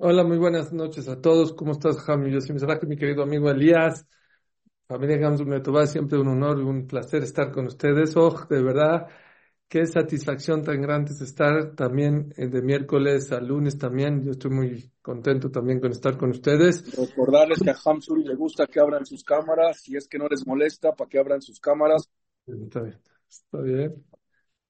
Hola, muy buenas noches a todos. ¿Cómo estás, Jami? Yo soy mi querido amigo Elías. Familia Gamsun Metová, siempre un honor y un placer estar con ustedes. Oh, de verdad, qué satisfacción tan grande es estar también eh, de miércoles a lunes también. Yo estoy muy contento también con estar con ustedes. Recordarles que a Hamsul le gusta que abran sus cámaras. Si es que no les molesta, para que abran sus cámaras. Está bien. Está bien.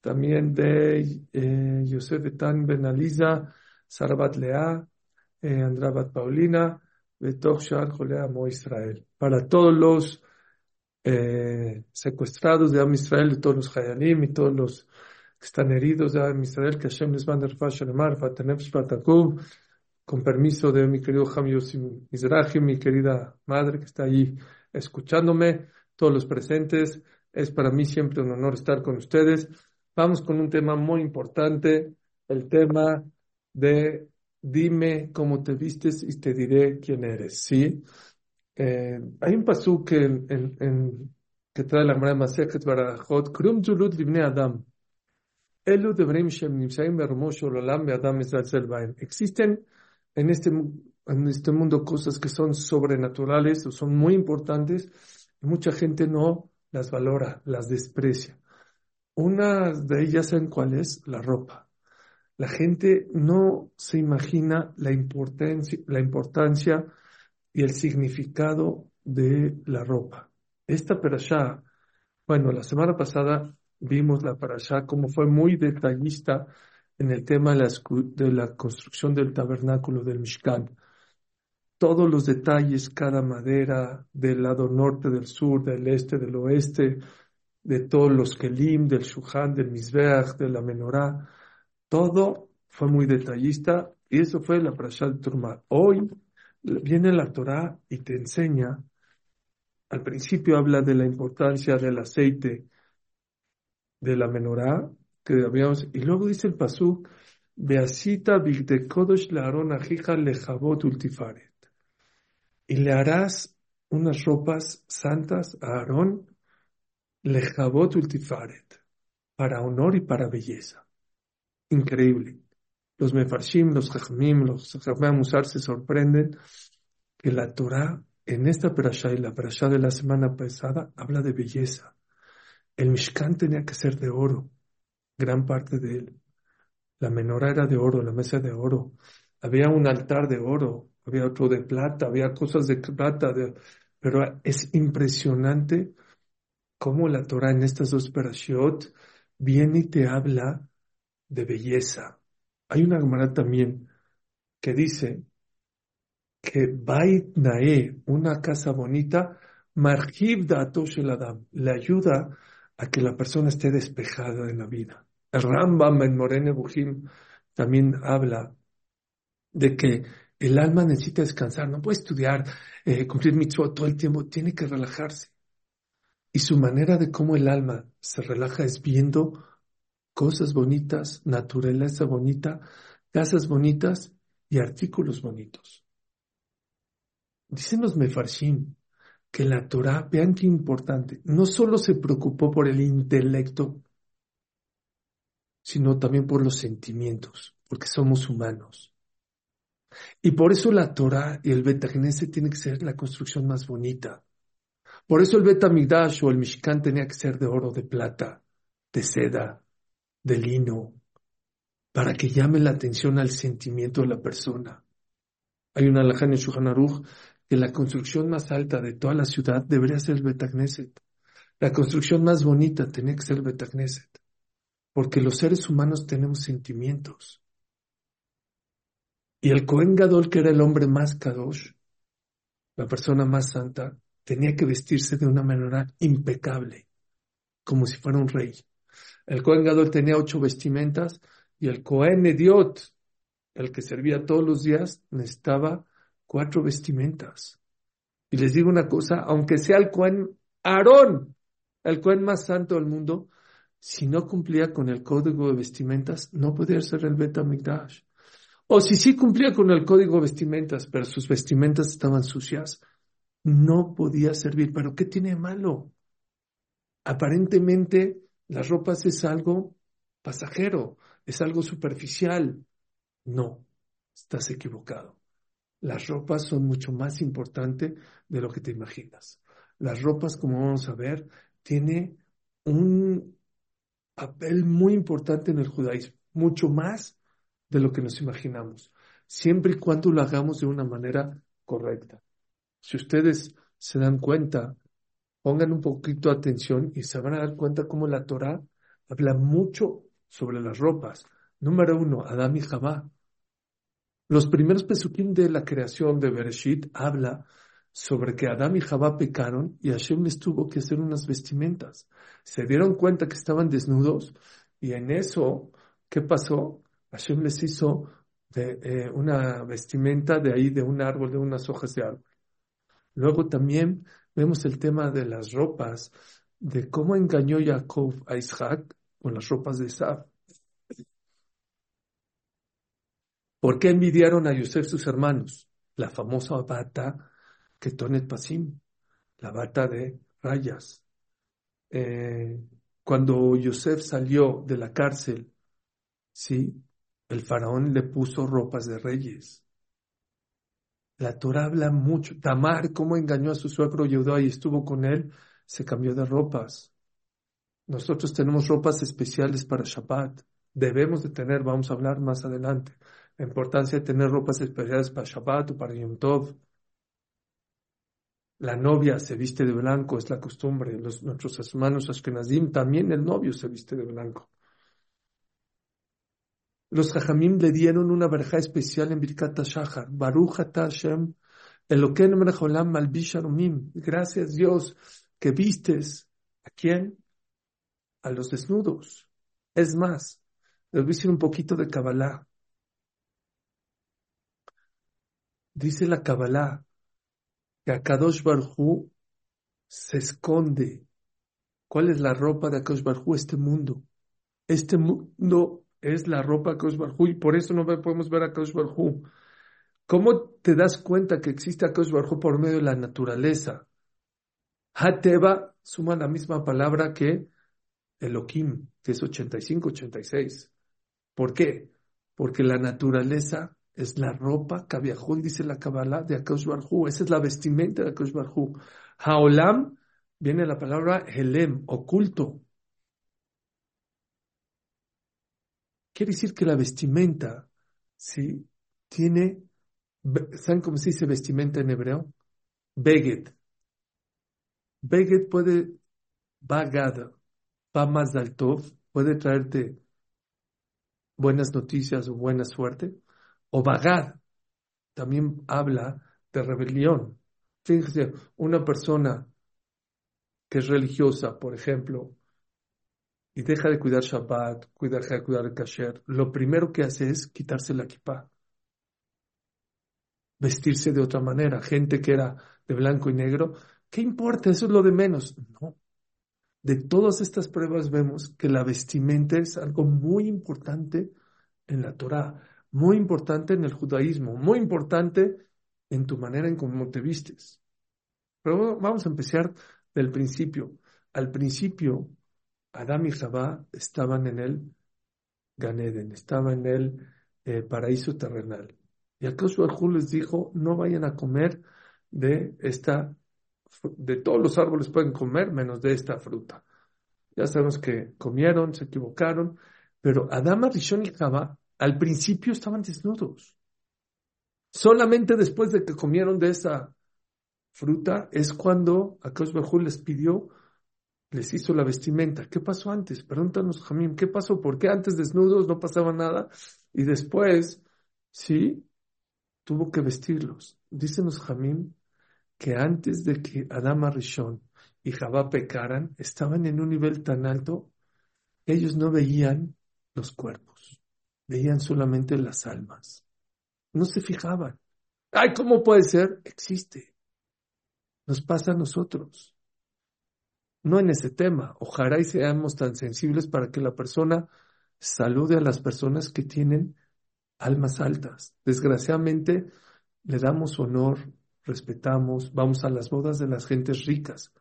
también de eh, Yosef Etan Ben Aliza, Sarbat Lea, eh, Andrabat Paulina, Betoch Shar Jolea Mo Israel. Para todos los eh, secuestrados de Am Israel, de todos los Hayalim y todos los que están heridos de Am Israel, que Hashem les manda Rafash Alemar, Fatanef Patakub, con permiso de mi querido Ham Yosim Mizrahi, mi querida madre que está ahí escuchándome, todos los presentes. Es para mí siempre un honor estar con ustedes. Vamos con un tema muy importante, el tema de dime cómo te vistes y te diré quién eres, ¿sí? Eh, hay un pasú que, en, que trae la Mara Masejet Barajot, Krum Adam. Elu Devrim Shem Nimsaim Bermosh Olam Adam Existen en este, en este mundo cosas que son sobrenaturales o son muy importantes y mucha gente no las valora, las desprecia. Una de ellas, ¿saben cuál es? La ropa. La gente no se imagina la importancia, la importancia y el significado de la ropa. Esta perashá, bueno, la semana pasada vimos la perashá como fue muy detallista en el tema de la, de la construcción del tabernáculo del Mishkan. Todos los detalles, cada madera, del lado norte, del sur, del este, del oeste, de todos los Kelim, del Shuhan, del Mizbeach, de la Menorá, todo fue muy detallista y eso fue la Parashat de Turma. Hoy viene la Torah y te enseña, al principio habla de la importancia del aceite de la Menorá, que habíamos, y luego dice el Pasuk, Beasita Kodosh Laaron Ajija Lejabot Ultifaret. Y le harás unas ropas santas a Aarón Lejabot Ultifaret, para honor y para belleza. Increíble. Los Mefarshim, los Jajamim, los Jajamim Musar se sorprenden que la Torah en esta perashá y la perashá de la semana pasada habla de belleza. El Mishkan tenía que ser de oro, gran parte de él. La menorá era de oro, la mesa de oro. Había un altar de oro, había otro de plata, había cosas de plata, pero es impresionante cómo la Torah en estas dos parashiot viene y te habla de belleza. Hay una Gemara también que dice que Bait Nae, una casa bonita, Marhib Datosh el Adam, le ayuda a que la persona esté despejada en la vida. El Rambam en Morene Bujim también habla de que el alma necesita descansar, no puede estudiar, eh, cumplir mitzvot todo el tiempo, tiene que relajarse. Y su manera de cómo el alma se relaja es viendo cosas bonitas, naturaleza bonita, casas bonitas y artículos bonitos. Dicen los mefarshim que la Torah, vean qué importante, no solo se preocupó por el intelecto, sino también por los sentimientos, porque somos humanos. Y por eso la Torah y el Betagneset tiene que ser la construcción más bonita, por eso el Betamigdash o el Mishkan tenía que ser de oro, de plata, de seda, de lino, para que llame la atención al sentimiento de la persona. Hay una alhaja en Shulchan que la construcción más alta de toda la ciudad debería ser el Betagneset. La construcción más bonita tenía que ser Betagneset. Porque los seres humanos tenemos sentimientos. Y el Kohen Gadol, que era el hombre más kadosh, la persona más santa, tenía que vestirse de una manera impecable, como si fuera un rey. El Cohen Gadol tenía ocho vestimentas y el Cohen Ediot, el que servía todos los días, necesitaba cuatro vestimentas. Y les digo una cosa, aunque sea el Cohen Aarón, el Cohen más santo del mundo, si no cumplía con el código de vestimentas, no podía ser el Bet O si sí cumplía con el código de vestimentas, pero sus vestimentas estaban sucias, no podía servir. ¿Pero qué tiene de malo? Aparentemente, las ropas es algo pasajero, es algo superficial. No, estás equivocado. Las ropas son mucho más importantes de lo que te imaginas. Las ropas, como vamos a ver, tiene un papel muy importante en el judaísmo, mucho más de lo que nos imaginamos, siempre y cuando lo hagamos de una manera correcta. Si ustedes se dan cuenta, pongan un poquito atención y se van a dar cuenta cómo la Torah habla mucho sobre las ropas. Número uno, Adán y Jabá. Los primeros pesukim de la creación de Bereshit habla sobre que Adán y Jabá pecaron y Hashem les tuvo que hacer unas vestimentas. Se dieron cuenta que estaban desnudos y en eso, ¿qué pasó? Hashem les hizo eh, una vestimenta de ahí, de un árbol, de unas hojas de árbol. Luego también vemos el tema de las ropas, de cómo engañó Jacob a Isaac con las ropas de Isaac. ¿Por qué envidiaron a Yosef sus hermanos? La famosa bata Ketonet Pasim, la bata de rayas. Eh, cuando Yosef salió de la cárcel, sí, el faraón le puso ropas de reyes. La Torah habla mucho. Tamar, cómo engañó a su suegro Yehudá y estuvo con él, se cambió de ropas. Nosotros tenemos ropas especiales para Shabbat. Debemos de tener, vamos a hablar más adelante la importancia de tener ropas especiales para Shabbat o para Yom Tov. La novia se viste de blanco, es la costumbre. Los, nuestros hermanos Ashkenazim, también el novio se viste de blanco. Los Jajamim le dieron una verja especial en Birkat Shahar. Baruch Hashem, Eloken Merecholam Malbisharumim. Gracias Dios que vistes. ¿A quién? A los desnudos. Es más, les voy un poquito de Kabbalah. Dice la Kabbalah que Akadosh Barhu se esconde. ¿Cuál es la ropa de Akadosh Barhu? Este mundo. Este mundo es la ropa Akadosh Barhu y por eso no podemos ver a Akadosh Barhu. ¿Cómo te das cuenta que existe Akadosh Barhu por medio de la naturaleza? Hateba suma la misma palabra que Elohim, que es 85, 86. ¿Por qué? Porque la naturaleza es la ropa, Kaviahul, dice la Kabbalah de Akash Barhu, esa es la vestimenta de Akash Barhu. Haolam, viene la palabra Helem, oculto. Quiere decir que la vestimenta, ¿sí? Tiene, ¿saben cómo se dice vestimenta en hebreo? Beget. Beget puede, bagad, va más tov, puede traerte buenas noticias o buena suerte o Bagad también habla de rebelión. Fíjense, una persona que es religiosa, por ejemplo, y deja de cuidar Shabbat, deja de cuidar el kasher, lo primero que hace es quitarse la kippah, vestirse de otra manera. Gente que era de blanco y negro, ¿qué importa? Eso es lo de menos. No. De todas estas pruebas vemos que la vestimenta es algo muy importante en la Torah muy importante en el judaísmo, muy importante en tu manera en cómo te vistes. Pero vamos a empezar del principio. Al principio, Adán y Jabá estaban en el Ganeden, estaban en el eh, paraíso terrenal. Y acaso les dijo, no vayan a comer de esta, de todos los árboles pueden comer menos de esta fruta. Ya sabemos que comieron, se equivocaron, pero Adán, Rishon y Jabá al principio estaban desnudos. Solamente después de que comieron de esa fruta es cuando Akash les pidió, les hizo la vestimenta. ¿Qué pasó antes? Pregúntanos, Jamín, ¿qué pasó? ¿Por qué antes desnudos no pasaba nada? Y después, sí, tuvo que vestirlos. Dícenos, Jamín, que antes de que Adama Rishon y Jabá pecaran, estaban en un nivel tan alto, ellos no veían los cuerpos veían solamente las almas. No se fijaban. Ay, ¿cómo puede ser? Existe. Nos pasa a nosotros. No en ese tema. Ojalá y seamos tan sensibles para que la persona salude a las personas que tienen almas altas. Desgraciadamente, le damos honor, respetamos, vamos a las bodas de las gentes ricas,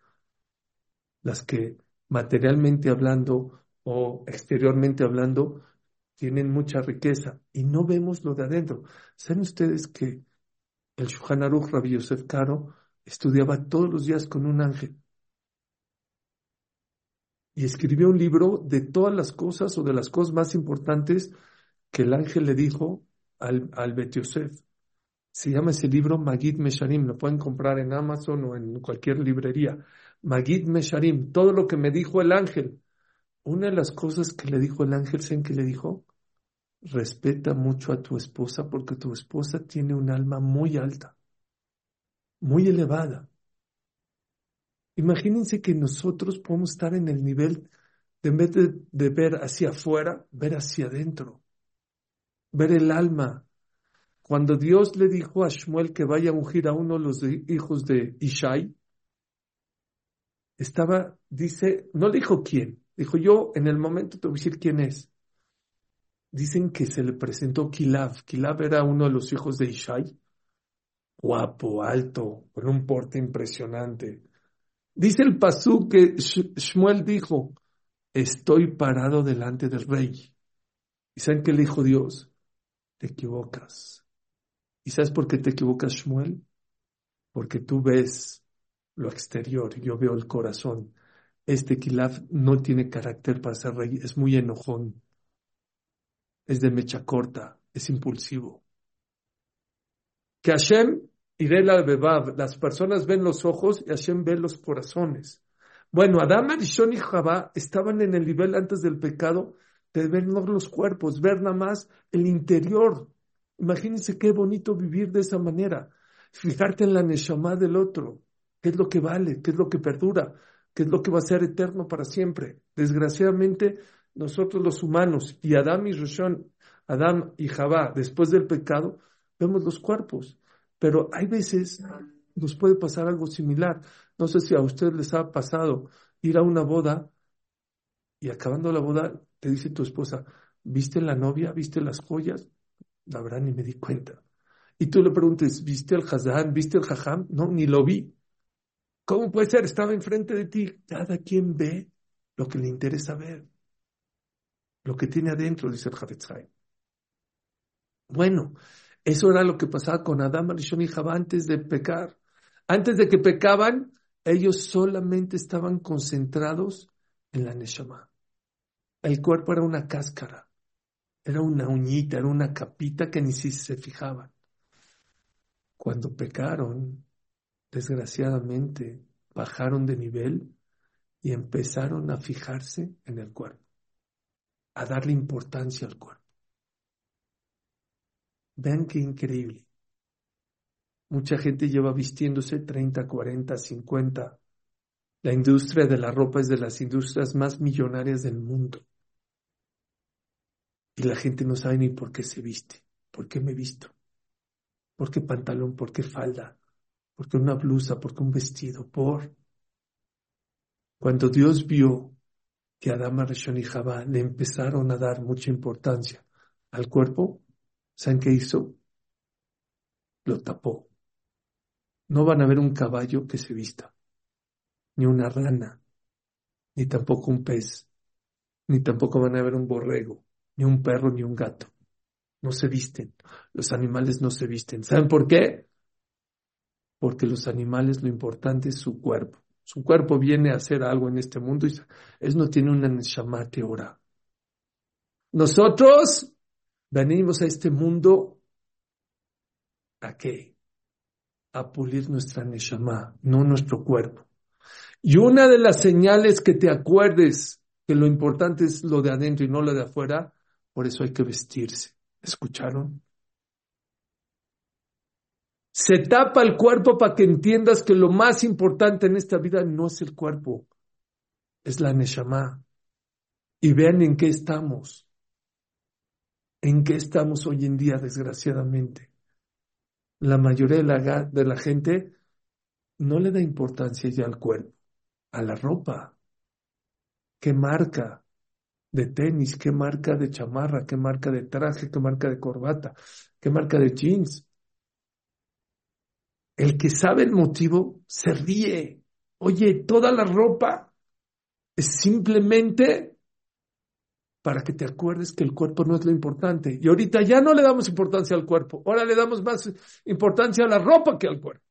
las que materialmente hablando o exteriormente hablando tienen mucha riqueza y no vemos lo de adentro. ¿Saben ustedes que el Shuhan Aruch Rabbi Yosef Karo estudiaba todos los días con un ángel? Y escribió un libro de todas las cosas o de las cosas más importantes que el ángel le dijo al, al Bet Yosef. Se llama ese libro Magid Mesharim, lo pueden comprar en Amazon o en cualquier librería. Magid Mesharim, todo lo que me dijo el ángel. Una de las cosas que le dijo el ángel, ¿saben qué le dijo? Respeta mucho a tu esposa porque tu esposa tiene un alma muy alta, muy elevada. Imagínense que nosotros podemos estar en el nivel de en vez de, ver hacia afuera, ver hacia adentro, ver el alma, cuando Dios le dijo a Shmuel que vaya a ungir a uno de los hijos de Ishai, estaba, dice, no le dijo quién, dijo yo en el momento te voy a decir quién es. Dicen que se le presentó Kilab. Kilab era uno de los hijos de Ishai, guapo, alto, con un porte impresionante. Dice el pasú que Shmuel dijo, estoy parado delante del rey. ¿Y saben qué le dijo Dios? Te equivocas. ¿Y sabes por qué te equivocas, Shmuel? Porque tú ves lo exterior, yo veo el corazón. Este Kilaf no tiene carácter para ser rey, es muy enojón, es de mecha corta, es impulsivo. Que Hashem la bebab, las personas ven los ojos y Hashem ve los corazones. Bueno, Adán, Arishon y Jabá estaban en el nivel antes del pecado de ver no los cuerpos, ver nada más el interior Imagínense qué bonito vivir de esa manera. Fijarte en la Neshama del otro. ¿Qué es lo que vale? ¿Qué es lo que perdura? ¿Qué es lo que va a ser eterno para siempre? Desgraciadamente, nosotros los humanos y Adán y Roshon, Adán y Javá, después del pecado, vemos los cuerpos. Pero hay veces nos puede pasar algo similar. No sé si a ustedes les ha pasado ir a una boda y acabando la boda te dice tu esposa, ¿viste la novia? ¿Viste las joyas? La verdad ni me di cuenta. Y tú le preguntes, ¿viste el Hazán? ¿Viste el Jajam? No, ni lo vi. ¿Cómo puede ser? Estaba enfrente de ti. Cada quien ve lo que le interesa ver. Lo que tiene adentro, dice el Havetzai. Bueno, eso era lo que pasaba con Adán, Arishon y Jabá antes de pecar. Antes de que pecaban, ellos solamente estaban concentrados en la Neshama. El cuerpo era una cáscara. Era una uñita, era una capita que ni si se fijaban. Cuando pecaron, desgraciadamente, bajaron de nivel y empezaron a fijarse en el cuerpo, a darle importancia al cuerpo. Vean qué increíble. Mucha gente lleva vistiéndose 30, 40, 50. La industria de la ropa es de las industrias más millonarias del mundo. Y la gente no sabe ni por qué se viste, por qué me visto, por qué pantalón, por qué falda, por qué una blusa, por qué un vestido, por... Cuando Dios vio que Adama, Reshon y Jabá le empezaron a dar mucha importancia al cuerpo, ¿saben qué hizo? Lo tapó. No van a ver un caballo que se vista, ni una rana, ni tampoco un pez, ni tampoco van a ver un borrego, ni un perro, ni un gato. No se visten. Los animales no se visten. ¿Saben por qué? Porque los animales lo importante es su cuerpo. Su cuerpo viene a hacer algo en este mundo y eso no tiene una neshama ora. Nosotros venimos a este mundo ¿a qué? A pulir nuestra neshama, no nuestro cuerpo. Y una de las señales que te acuerdes que lo importante es lo de adentro y no lo de afuera, por eso hay que vestirse. ¿Escucharon? Se tapa el cuerpo para que entiendas que lo más importante en esta vida no es el cuerpo, es la Neshama. Y vean en qué estamos. En qué estamos hoy en día, desgraciadamente. la mayoría de la, de la gente no le da importancia ya al cuerpo, a la ropa. ¿Qué marca de tenis? ¿Qué marca de chamarra? ¿Qué marca de traje? ¿Qué marca de corbata? ¿Qué marca de jeans? El que sabe el motivo se ríe. Oye, toda la ropa es simplemente para que te acuerdes que el cuerpo no es lo importante. Y ahorita ya no le damos importancia al cuerpo, ahora le damos más importancia a la ropa que al cuerpo.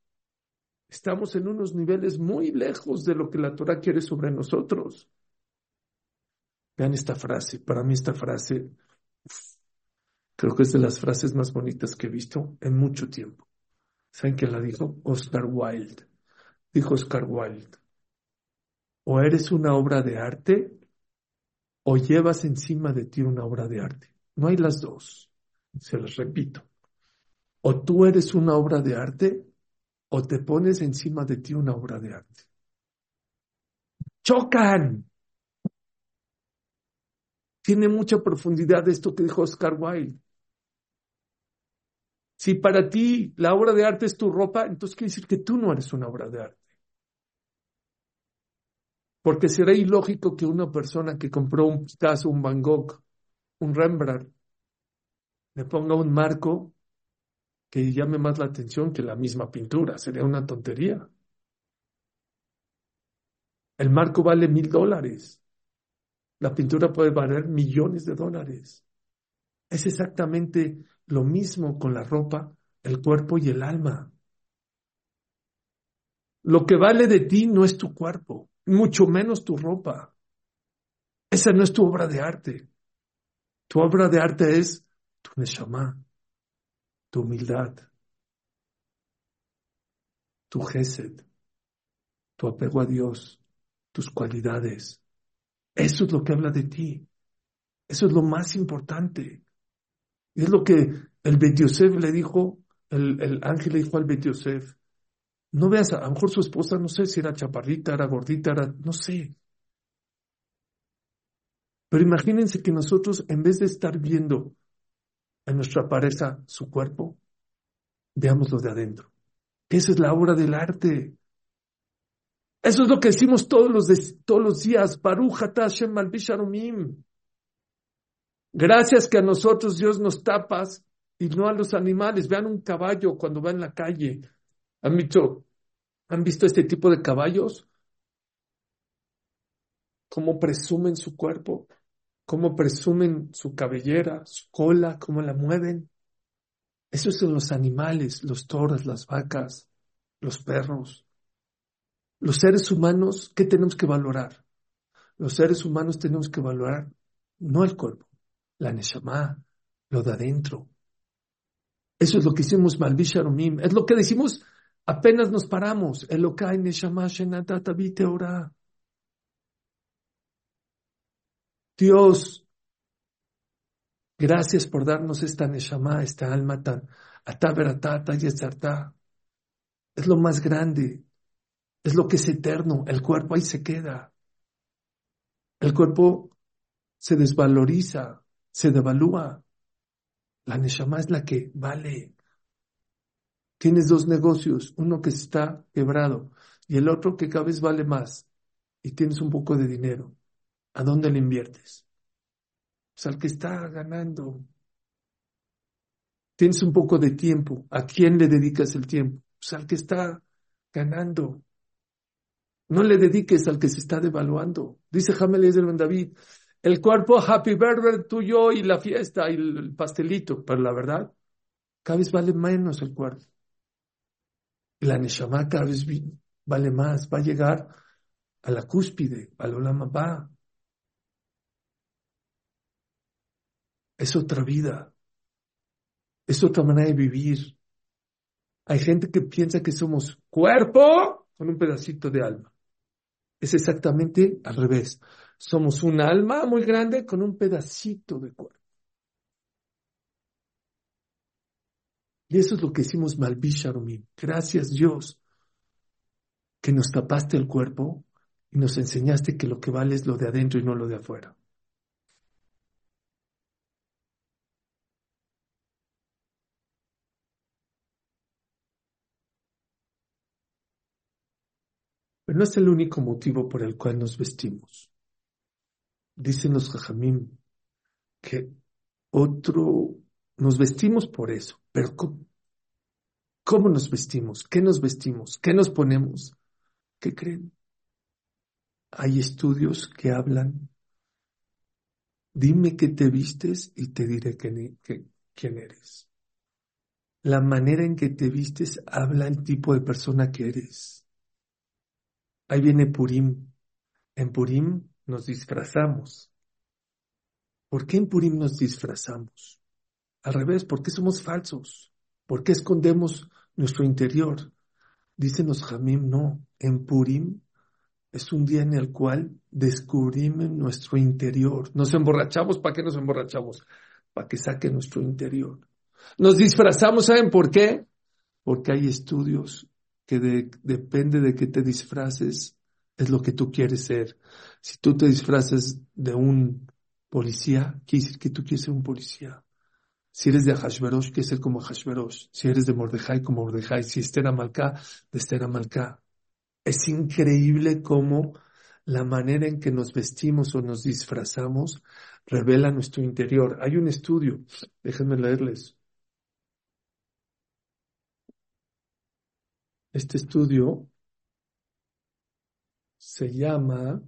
Estamos en unos niveles muy lejos de lo que la Torah quiere sobre nosotros. Vean esta frase, para mí esta frase creo que es de las frases más bonitas que he visto en mucho tiempo. ¿Saben quién la dijo? Oscar Wilde. Dijo Oscar Wilde, o eres una obra de arte o llevas encima de ti una obra de arte. No hay las dos. Se las repito. O tú eres una obra de arte o te pones encima de ti una obra de arte. Chocan. Tiene mucha profundidad esto que dijo Oscar Wilde. Si para ti la obra de arte es tu ropa, entonces quiere decir que tú no eres una obra de arte. Porque será ilógico que una persona que compró un Picasso, un Van Gogh, un Rembrandt, le ponga un marco que llame más la atención que la misma pintura. Sería una tontería. El marco vale mil dólares. La pintura puede valer millones de dólares. Es exactamente lo mismo con la ropa, el cuerpo y el alma. Lo que vale de ti no es tu cuerpo mucho menos tu ropa. Esa no es tu obra de arte. Tu obra de arte es tu neshama, tu humildad, tu gesed, tu apego a Dios, tus cualidades. Eso es lo que habla de ti. Eso es lo más importante. Es lo que el Bet le dijo, el, el ángel le dijo al Bet no veas, a, lo mejor su esposa, no sé si era chaparrita, era gordita, era, no sé. Pero imagínense que nosotros, en vez de estar viendo en nuestra pareja su cuerpo, veámoslo de adentro. Esa es la obra del arte. Eso es lo que decimos todos los, todos los días. Gracias que a nosotros Dios nos tapas y no a los animales. Vean un caballo cuando va en la calle. Han visto ¿Han visto este tipo de caballos? ¿Cómo presumen su cuerpo? ¿Cómo presumen su cabellera, su cola? ¿Cómo la mueven? Esos son los animales, los toros, las vacas, los perros. Los seres humanos, ¿qué tenemos que valorar? Los seres humanos tenemos que valorar no el cuerpo, la neshama, lo de adentro. Eso es lo que hicimos Malvisharumim. Es lo que decimos Apenas nos paramos. Elokai Neshama Shenatata ora. Dios, gracias por darnos esta Neshama, esta alma tan ataveratata y Es lo más grande. Es lo que es eterno. El cuerpo ahí se queda. El cuerpo se desvaloriza, se devalúa. La Neshama es la que vale. Tienes dos negocios, uno que está quebrado y el otro que cada vez vale más y tienes un poco de dinero. ¿A dónde le inviertes? Pues al que está ganando. Tienes un poco de tiempo. ¿A quién le dedicas el tiempo? Pues al que está ganando. No le dediques al que se está devaluando. Dice Jamel Ben David, el cuerpo happy birthday tuyo y la fiesta y el pastelito, pero la verdad, cada vez vale menos el cuerpo la Neshama cada vez vale más, va a llegar a la cúspide, al Olama va. Es otra vida, es otra manera de vivir. Hay gente que piensa que somos cuerpo con un pedacito de alma. Es exactamente al revés. Somos un alma muy grande con un pedacito de cuerpo. Y eso es lo que hicimos mal, Bisharomim. Gracias Dios que nos tapaste el cuerpo y nos enseñaste que lo que vale es lo de adentro y no lo de afuera. Pero no es el único motivo por el cual nos vestimos. Dicen los jajamim que otro, nos vestimos por eso pero ¿cómo, ¿cómo nos vestimos? ¿Qué nos vestimos? ¿Qué nos ponemos? ¿Qué creen? Hay estudios que hablan, dime qué te vistes y te diré quién eres. La manera en que te vistes habla el tipo de persona que eres. Ahí viene Purim. En Purim nos disfrazamos. ¿Por qué en Purim nos disfrazamos? Al revés, ¿por qué somos falsos? ¿Por qué escondemos nuestro interior? Dicen los Jamim, no. En Purim es un día en el cual descubrimos nuestro interior. Nos emborrachamos, ¿para qué nos emborrachamos? Para que saque nuestro interior. Nos disfrazamos, ¿saben por qué? Porque hay estudios que depende de que te disfraces, es lo que tú quieres ser. Si tú te disfraces de un policía, quiere decir que tú quieres ser un policía. Si eres de Hashverosh, quieres ser como Hashverosh. Si eres de Mordejai, como Mordejai. Si Esther Amalcá, de Esther Amalcá. Es increíble cómo la manera en que nos vestimos o nos disfrazamos revela nuestro interior. Hay un estudio, déjenme leerles. Este estudio se llama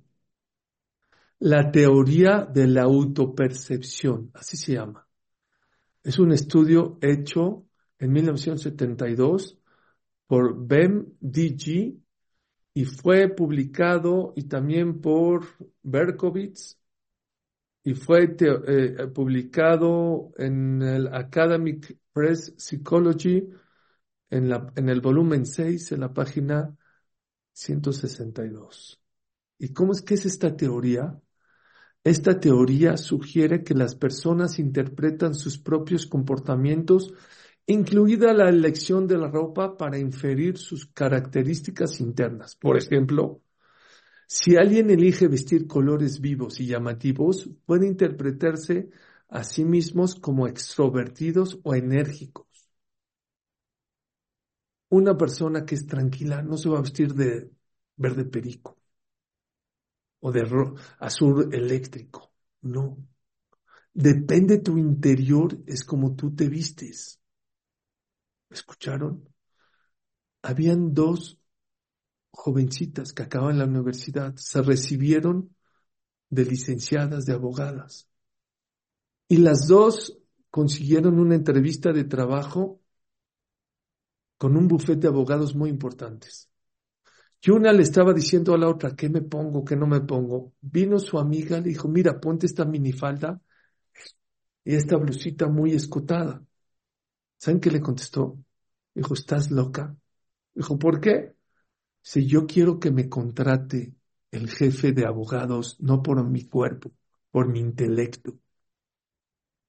la teoría de la autopercepción, así se llama. Es un estudio hecho en 1972 por Bem DG y fue publicado y también por Berkowitz y fue eh, publicado en el Academic Press Psychology en, la, en el volumen 6, en la página 162. ¿Y cómo es que es esta teoría? Esta teoría sugiere que las personas interpretan sus propios comportamientos, incluida la elección de la ropa, para inferir sus características internas. Por ejemplo, si alguien elige vestir colores vivos y llamativos, puede interpretarse a sí mismos como extrovertidos o enérgicos. Una persona que es tranquila no se va a vestir de verde perico o de azul eléctrico. No. Depende tu interior, es como tú te vistes. ¿Escucharon? Habían dos jovencitas que acaban la universidad, se recibieron de licenciadas, de abogadas. Y las dos consiguieron una entrevista de trabajo con un bufete de abogados muy importantes. Y una le estaba diciendo a la otra, ¿qué me pongo, qué no me pongo? Vino su amiga, le dijo, mira, ponte esta minifalda y esta blusita muy escotada. ¿Saben qué le contestó? Dijo, ¿estás loca? Dijo, ¿por qué? Si yo quiero que me contrate el jefe de abogados, no por mi cuerpo, por mi intelecto.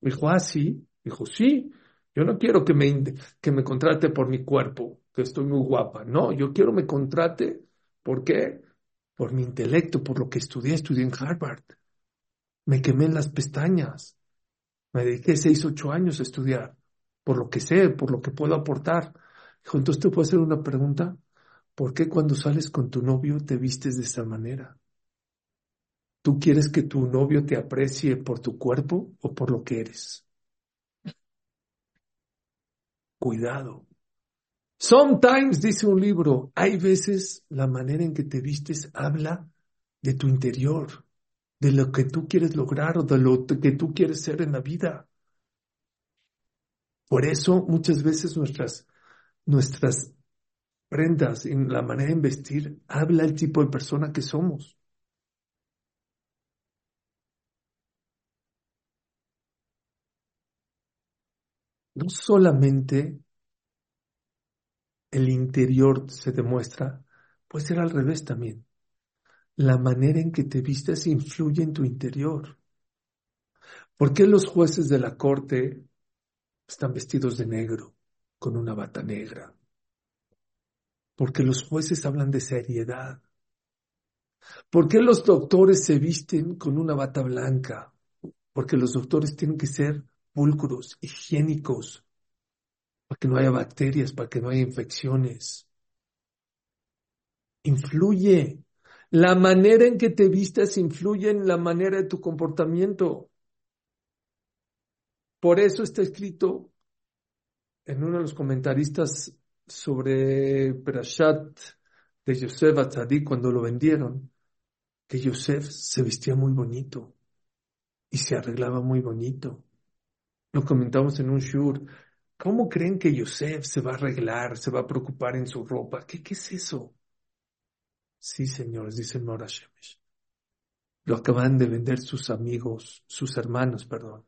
Dijo, ah, sí. Dijo, sí, yo no quiero que me, que me contrate por mi cuerpo, estoy muy guapa. No, yo quiero me contrate. ¿Por qué? Por mi intelecto, por lo que estudié. Estudié en Harvard. Me quemé en las pestañas. Me dediqué seis, ocho años a estudiar. Por lo que sé, por lo que puedo aportar. Entonces te puedo hacer una pregunta. ¿Por qué cuando sales con tu novio te vistes de esa manera? ¿Tú quieres que tu novio te aprecie por tu cuerpo o por lo que eres? Cuidado. Sometimes, dice un libro, hay veces la manera en que te vistes habla de tu interior, de lo que tú quieres lograr o de lo que tú quieres ser en la vida. Por eso muchas veces nuestras, nuestras prendas, en la manera en vestir, habla el tipo de persona que somos. no solamente el interior se demuestra, puede ser al revés también. La manera en que te vistes influye en tu interior. ¿Por qué los jueces de la corte están vestidos de negro, con una bata negra? Porque los jueces hablan de seriedad. ¿Por qué los doctores se visten con una bata blanca? Porque los doctores tienen que ser pulcros, higiénicos, para que no haya bacterias, para que no haya infecciones. Influye. La manera en que te vistes influye en la manera de tu comportamiento. Por eso está escrito en uno de los comentaristas sobre Perashat de Yosef Atzadik cuando lo vendieron, que Yosef se vestía muy bonito y se arreglaba muy bonito. Lo comentamos en un shur. ¿Cómo creen que Yosef se va a arreglar, se va a preocupar en su ropa? ¿Qué, qué es eso? Sí, señores, dice Mora Shemesh. Lo acaban de vender sus amigos, sus hermanos, perdón,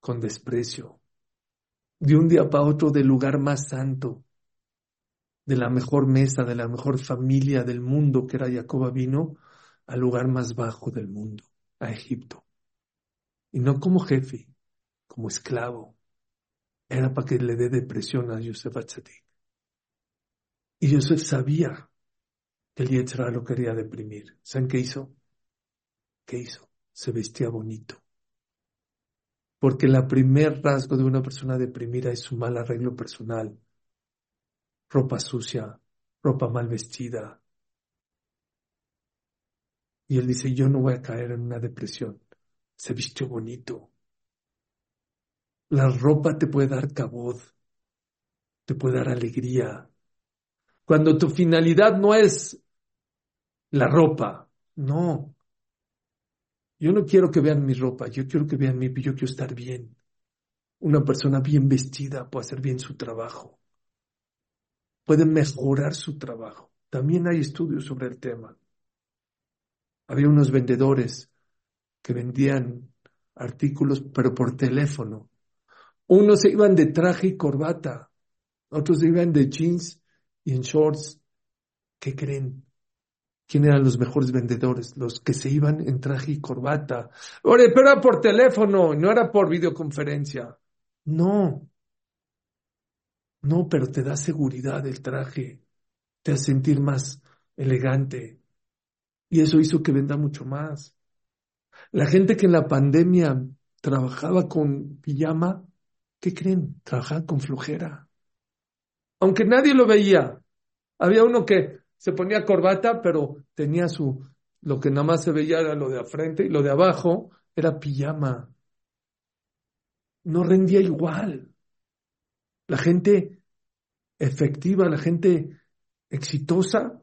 con desprecio. De un día para otro del lugar más santo, de la mejor mesa, de la mejor familia del mundo que era Jacoba vino al lugar más bajo del mundo, a Egipto. Y no como jefe, como esclavo. Era para que le dé depresión a Yosef Atzadik. Y Yosef sabía que el Yetzirah lo quería deprimir. ¿Saben qué hizo? ¿Qué hizo? Se vestía bonito. Porque el primer rasgo de una persona deprimida es su mal arreglo personal. Ropa sucia, ropa mal vestida. Y él dice, yo no voy a caer en una depresión. Se vistió bonito. La ropa te puede dar cabod, te puede dar alegría. Cuando tu finalidad no es la ropa. No. Yo no quiero que vean mi ropa, yo quiero que vean mi, yo quiero estar bien. Una persona bien vestida puede hacer bien su trabajo. Puede mejorar su trabajo. También hay estudios sobre el tema. Había unos vendedores que vendían artículos, pero por teléfono. Unos se iban de traje y corbata, otros se iban de jeans y en shorts. ¿Qué creen? ¿Quién eran los mejores vendedores? Los que se iban en traje y corbata. Oye, pero era por teléfono, no era por videoconferencia. No. No, pero te da seguridad el traje. Te hace sentir más elegante. Y eso hizo que venda mucho más. La gente que en la pandemia trabajaba con pijama, ¿qué creen? Trabajaba con flujera. Aunque nadie lo veía. Había uno que se ponía corbata, pero tenía su, lo que nada más se veía era lo de frente y lo de abajo era pijama. No rendía igual. La gente efectiva, la gente exitosa,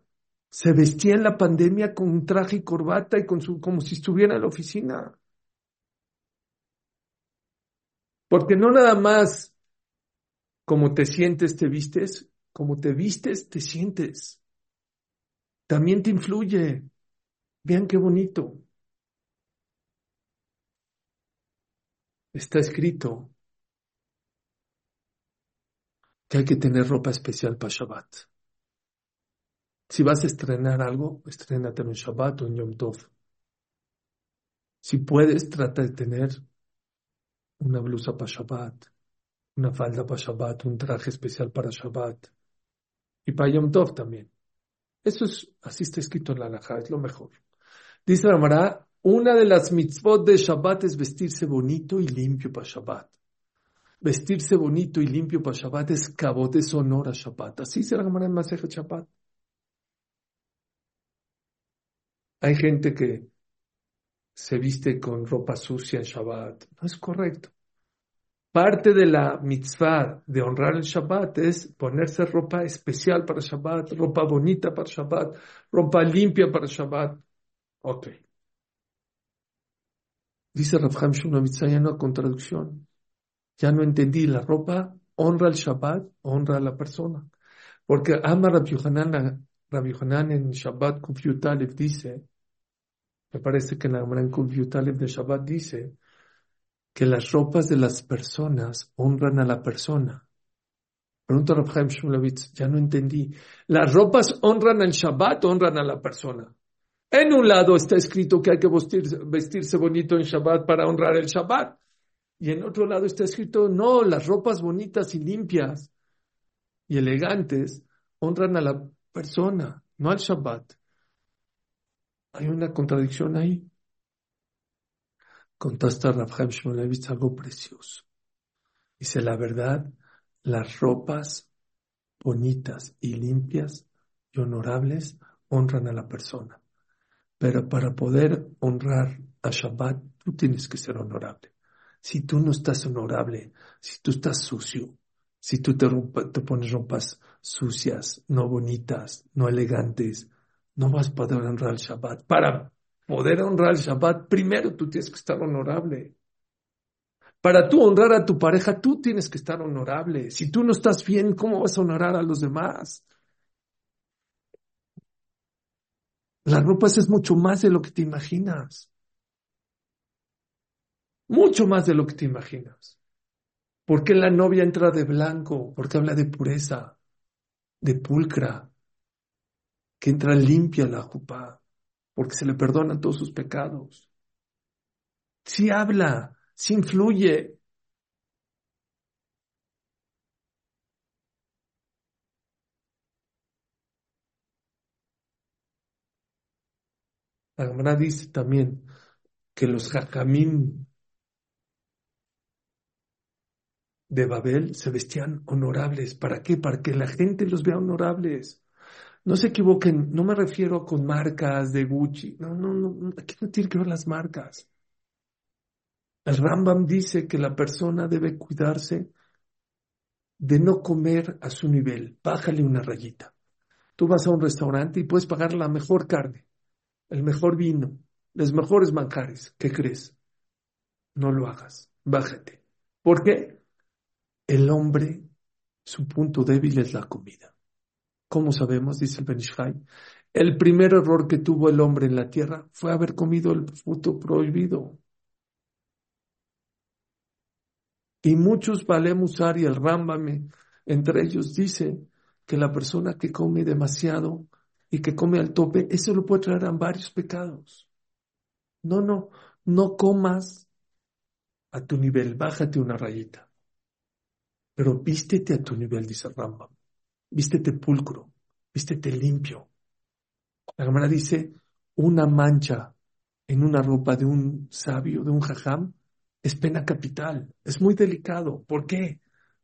se vestía en la pandemia con un traje y corbata y con su, como si estuviera en la oficina. Porque no nada más como te sientes, te vistes, como te vistes, te sientes también te influye. Vean qué bonito. Está escrito que hay que tener ropa especial para Shabbat. Si vas a estrenar algo, estrénate en Shabbat o en Yom Tov. Si puedes, trata de tener una blusa para Shabbat, una falda para Shabbat, un traje especial para Shabbat. Y para Yom Tov también. Eso es, así está escrito en la Alajá, es lo mejor. Dice la Mara, una de las mitzvot de Shabbat es vestirse bonito y limpio para Shabbat. Vestirse bonito y limpio para Shabbat es cabot, es honor a Shabbat. Así se la Mara en Maseja Shabbat. Hay gente que se viste con ropa sucia en Shabbat. No es correcto. Parte de la mitzvah de honrar el Shabbat es ponerse ropa especial para Shabbat, ropa bonita para Shabbat, ropa limpia para Shabbat. Ok. Dice Rav Shunavitza, ya no con traducción. Ya no entendí. La ropa honra el Shabbat, honra a la persona. Porque ama Rabbi Yohanan, Rabbi Yohanan en Shabbat Kufyutalef dice, me parece que en la en Kufyutalef de Shabbat dice, que las ropas de las personas honran a la persona. Pregunta a Chaim ya no entendí. ¿Las ropas honran al Shabbat honran a la persona? En un lado está escrito que hay que vestirse, vestirse bonito en Shabbat para honrar el Shabbat. Y en otro lado está escrito, no, las ropas bonitas y limpias y elegantes honran a la persona, no al Shabbat. Hay una contradicción ahí. Contesta Rabhaim Shmulevitz algo precioso. Dice, la verdad, las ropas bonitas y limpias y honorables honran a la persona. Pero para poder honrar a Shabbat, tú tienes que ser honorable. Si tú no estás honorable, si tú estás sucio, si tú te, te pones ropas sucias, no bonitas, no elegantes, no vas a poder honrar el Shabbat. Para poder honrar el Shabbat, primero tú tienes que estar honorable. Para tú honrar a tu pareja, tú tienes que estar honorable. Si tú no estás bien, ¿cómo vas a honorar a los demás? La ropa es mucho más de lo que te imaginas. Mucho más de lo que te imaginas. ¿Por qué la novia entra de blanco? Porque habla de pureza, de pulcra, que entra limpia la jupá, porque se le perdonan todos sus pecados. Si habla, si influye. La Gemara dice también que los jacamín de Babel se vestían honorables. ¿Para qué? Para que la gente los vea honorables. No se equivoquen, no me refiero con marcas de Gucci. No, no, no, aquí no tiene que ver las marcas. El Rambam dice que la persona debe cuidarse de no comer a su nivel. Bájale una rayita. Tú vas a un restaurante y puedes pagar la mejor carne, el mejor vino, los mejores manjares. ¿Qué crees? No lo hagas. Bájate. ¿Por qué? El hombre, su punto débil es la comida. ¿Cómo sabemos? Dice el Benishai. El primer error que tuvo el hombre en la tierra fue haber comido el fruto prohibido. Y muchos Balemusar y el Rambam, entre ellos, dice que la persona que come demasiado y que come al tope, eso lo puede traer a varios pecados. No, no, no comas a tu nivel, bájate una rayita. Pero vístete a tu nivel, dice Rambam. Vístete pulcro, vístete limpio. La cámara dice, una mancha en una ropa de un sabio, de un jajam, es pena capital. Es muy delicado. ¿Por qué?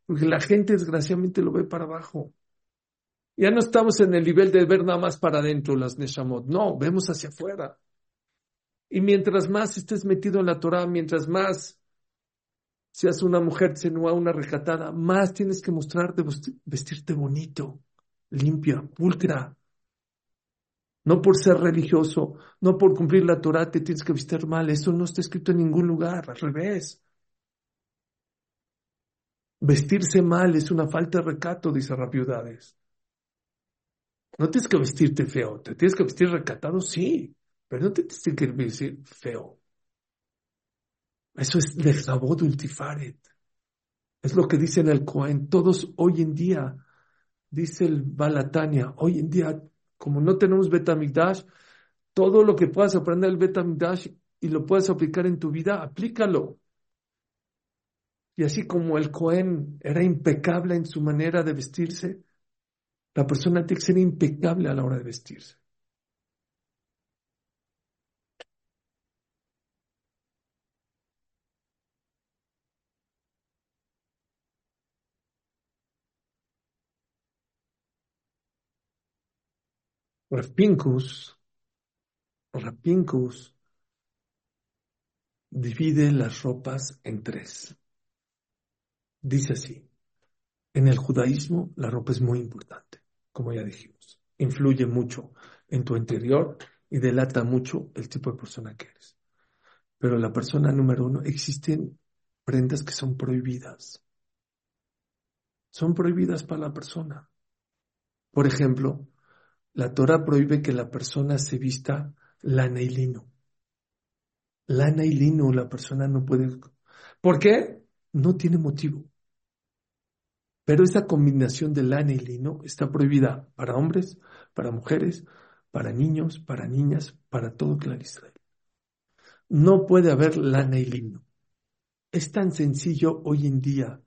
Porque la gente desgraciadamente lo ve para abajo. Ya no estamos en el nivel de ver nada más para adentro las Neshamot. No, vemos hacia afuera. Y mientras más estés metido en la Torah, mientras más seas una mujer senua, una recatada, más tienes que mostrarte, vestirte bonito, limpia, pulcra. No por ser religioso, no por cumplir la Torah te tienes que vestir mal. Eso no está escrito en ningún lugar, al revés. Vestirse mal es una falta de recato, dice Rapiudades. No tienes que vestirte feo, te tienes que vestir recatado, sí, pero no te tienes que vestir feo. Eso es lejabod ultifaret. Es lo que dice en el Cohen. Todos hoy en día, dice el Balatania, hoy en día como no tenemos Betamigdash, todo lo que puedas aprender el Betamigdash y lo puedes aplicar en tu vida, aplícalo. Y así como el Cohen era impecable en su manera de vestirse, la persona tiene que ser impecable a la hora de vestirse. Rapincus, Rapincus divide las ropas en tres. Dice así, en el judaísmo la ropa es muy importante, como ya dijimos. Influye mucho en tu interior y delata mucho el tipo de persona que eres. Pero la persona número uno, existen prendas que son prohibidas. Son prohibidas para la persona. Por ejemplo, la Torah prohíbe que la persona se vista lana y lino. Lana y lino la persona no puede. ¿Por qué? No tiene motivo. Pero esa combinación de lana y lino está prohibida para hombres, para mujeres, para niños, para niñas, para todo clan Israel. No puede haber lana y lino. Es tan sencillo hoy en día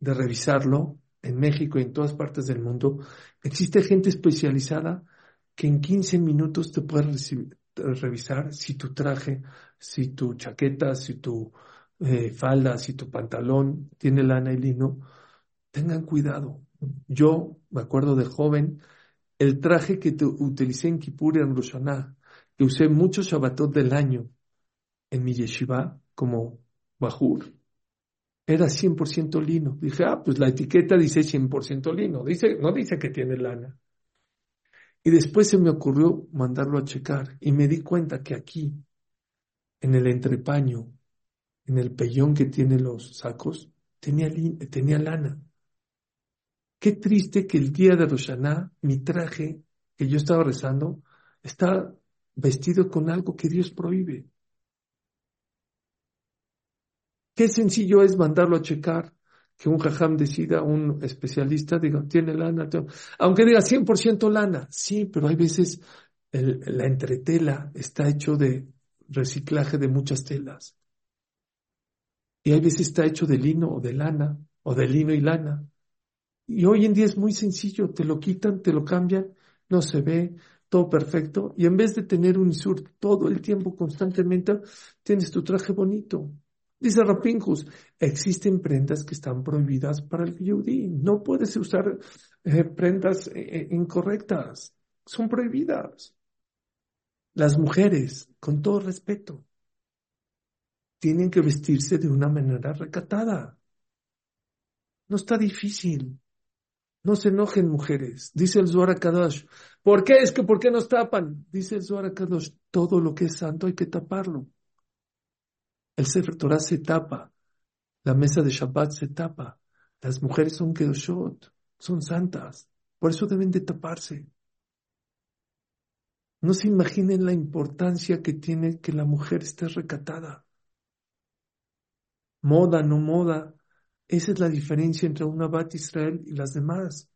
de revisarlo en México y en todas partes del mundo, existe gente especializada que en 15 minutos te puede revisar si tu traje, si tu chaqueta, si tu eh, falda, si tu pantalón tiene lana y lino. Tengan cuidado. Yo me acuerdo de joven el traje que te utilicé en Kippur en Roshaná, que usé muchos Shabbatot del año en mi yeshiva como Bajur, era 100% lino. Dije, ah, pues la etiqueta dice 100% lino, dice, no dice que tiene lana. Y después se me ocurrió mandarlo a checar y me di cuenta que aquí, en el entrepaño, en el pellón que tiene los sacos, tenía, tenía lana. Qué triste que el día de Roshaná, mi traje que yo estaba rezando, está vestido con algo que Dios prohíbe. Qué sencillo es mandarlo a checar, que un jajam decida, un especialista diga, tiene lana, aunque diga 100% lana, sí, pero hay veces la entretela está hecho de reciclaje de muchas telas. Y hay veces está hecho de lino o de lana, o de lino y lana. Y hoy en día es muy sencillo, te lo quitan, te lo cambian, no se ve, todo perfecto. Y en vez de tener un sur todo el tiempo, constantemente, tienes tu traje bonito. Dice Rapinjus, existen prendas que están prohibidas para el yudí. No puedes usar eh, prendas eh, eh, incorrectas. Son prohibidas. Las mujeres, con todo respeto, tienen que vestirse de una manera recatada. No está difícil. No se enojen mujeres, dice el Zohar Kadosh. ¿Por qué? Es que ¿por qué nos tapan? Dice el Zohar Kadosh, todo lo que es santo hay que taparlo. El Sefer Torah se tapa, la mesa de Shabbat se tapa, las mujeres son Kedoshot, son santas, por eso deben de taparse. No se imaginen la importancia que tiene que la mujer esté recatada. Moda, no moda, esa es la diferencia entre una Bat Israel y las demás.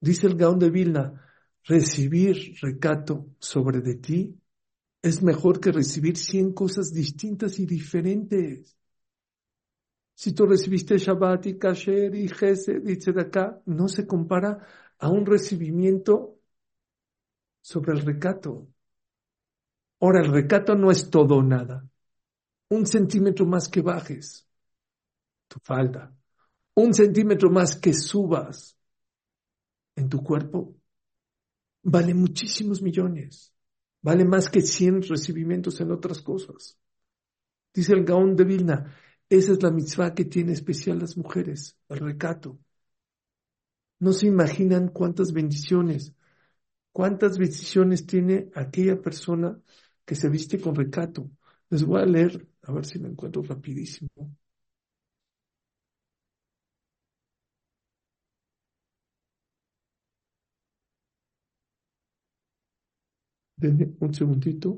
Dice el Gaón de Vilna, recibir recato sobre de ti es mejor que recibir cien cosas distintas y diferentes. Si tú recibiste Shabbat y Kasher y Gesed y acá, no se compara a un recibimiento sobre el recato. Ahora, el recato no es todo o nada un centímetro más que bajes tu falda, un centímetro más que subas en tu cuerpo, vale muchísimos millones, vale más que 100 recibimientos en otras cosas. Dice el Gaón de Vilna, esa es la mitzvah que tiene especial las mujeres, el recato. No se imaginan cuántas bendiciones, cuántas bendiciones tiene aquella persona que se viste con recato. Les voy a leer a ver si me encuentro rapidísimo. Denme un segundito.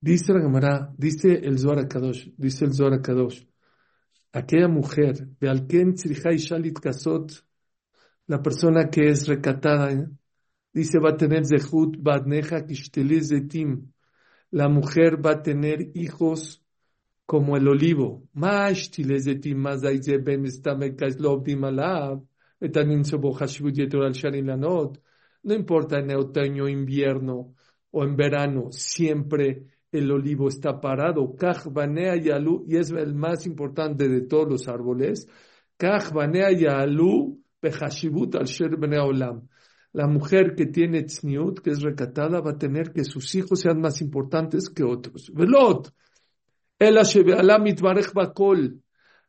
Dice la Gemara, dice el Zohar Kadosh, dice el Zohar Kadosh, aquella mujer, Shalit Kasot, la persona que es recatada, ¿eh? dice va a tener Zehut Badneja Zetim, la mujer va a tener hijos como el olivo, no importa en otoño, invierno o en verano, siempre el olivo está parado. yalu, y es el más importante de todos los árboles. yalu al olam. La mujer que tiene tzniut, que es recatada, va a tener que sus hijos sean más importantes que otros. Velot. bakol.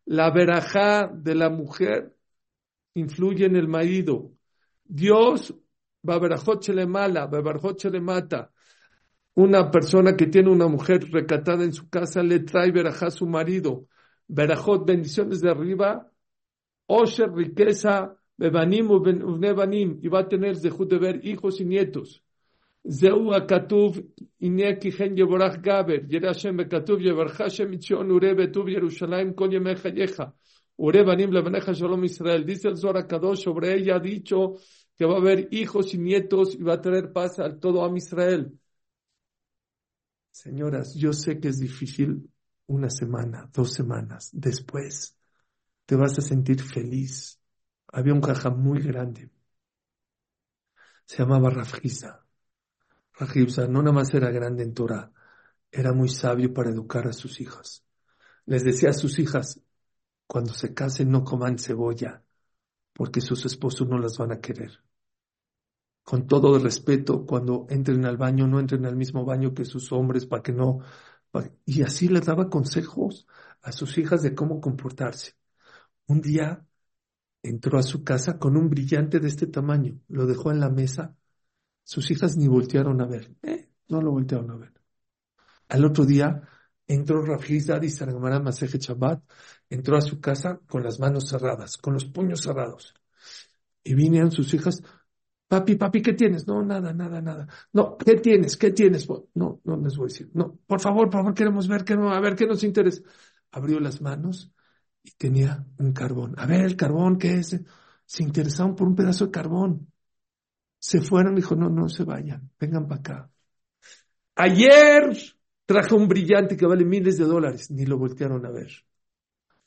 La verajá de la mujer influye en el marido. Dios, le mala, le mata una persona que tiene una mujer recatada en su casa le trae verajá a su marido. Verajot, bendiciones de arriba, Osher, riqueza, Bebanim, Ubnebanim, y va a tener zehut de ver hijos y nietos. Zeu akatuv, Ineki gen yeborach gaber, Yerashem bekatuv, Yebarhashem itzion, Ure betuv, Yerushalayim, kol yemecha yecha. Ure banim levaneja shalom Israel. Dice el Zohar sobre ella ha dicho que va a haber hijos y nietos y va a traer paz a todo Am Israel. Señoras, yo sé que es difícil una semana, dos semanas después, te vas a sentir feliz. Había un caja muy grande. Se llamaba Rafgiza. Rafgiza no nada más era grande en Torah, era muy sabio para educar a sus hijas. Les decía a sus hijas, cuando se casen no coman cebolla, porque sus esposos no las van a querer. Con todo el respeto, cuando entren al baño, no entren al mismo baño que sus hombres para que no... Y así les daba consejos a sus hijas de cómo comportarse. Un día entró a su casa con un brillante de este tamaño, lo dejó en la mesa, sus hijas ni voltearon a ver, eh, no lo voltearon a ver. Al otro día entró Rafizad y Sargamara Maseje Chabat, entró a su casa con las manos cerradas, con los puños cerrados. Y vinieron sus hijas, papi, papi, ¿qué tienes? No, nada, nada, nada. No, ¿qué tienes? ¿Qué tienes? No, no les voy a decir. No, por favor, por favor, queremos ver, qué no, a ver qué nos interesa. Abrió las manos y tenía un carbón. A ver, el carbón, ¿qué es? Se interesaron por un pedazo de carbón. Se fueron, dijo, no, no se vayan, vengan para acá. Ayer trajo un brillante que vale miles de dólares, ni lo voltearon a ver.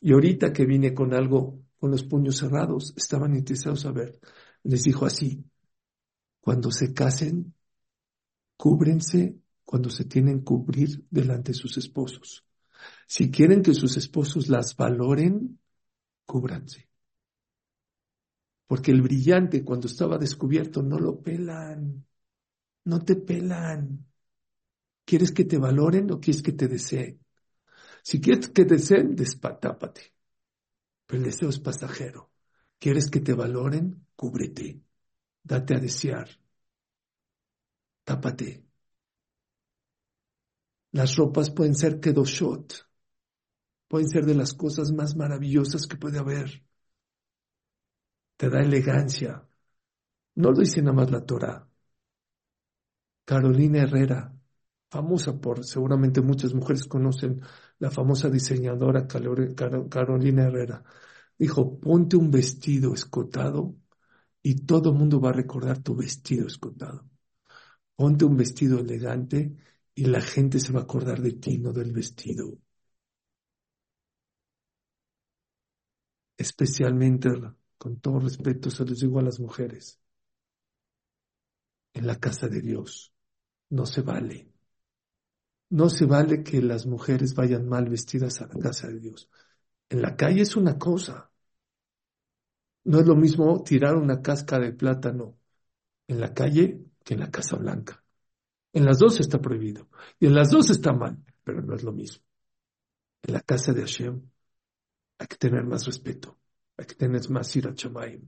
Y ahorita que vine con algo, con los puños cerrados, estaban interesados a ver. Les dijo así, cuando se casen, cúbrense cuando se tienen que cubrir delante de sus esposos. Si quieren que sus esposos las valoren, cúbranse. Porque el brillante cuando estaba descúbierto no lo pelan, no te pelan. ¿Quieres que te valoren o quieres que te deseen? Si quieres que deseen, despatápate. Pero el deseo es pasajero. ¿Quieres que te valoren? Cúbrete. Date a desear. Tápate. Las ropas pueden ser kedoshot pueden ser de las cosas más maravillosas que puede haber. Te da elegancia. No lo dice nada más la Torah. Carolina Herrera, famosa por, seguramente muchas mujeres conocen la famosa diseñadora Carolina Herrera, dijo, ponte un vestido escotado y todo el mundo va a recordar tu vestido escotado. Ponte un vestido elegante y la gente se va a acordar de ti, no del vestido. especialmente, con todo respeto, se los digo a las mujeres, en la casa de Dios no se vale. No se vale que las mujeres vayan mal vestidas a la casa de Dios. En la calle es una cosa. No es lo mismo tirar una casca de plátano en la calle que en la Casa Blanca. En las dos está prohibido. Y en las dos está mal, pero no es lo mismo. En la casa de Hashem hay que tener más respeto, hay que tener más ira chamayim.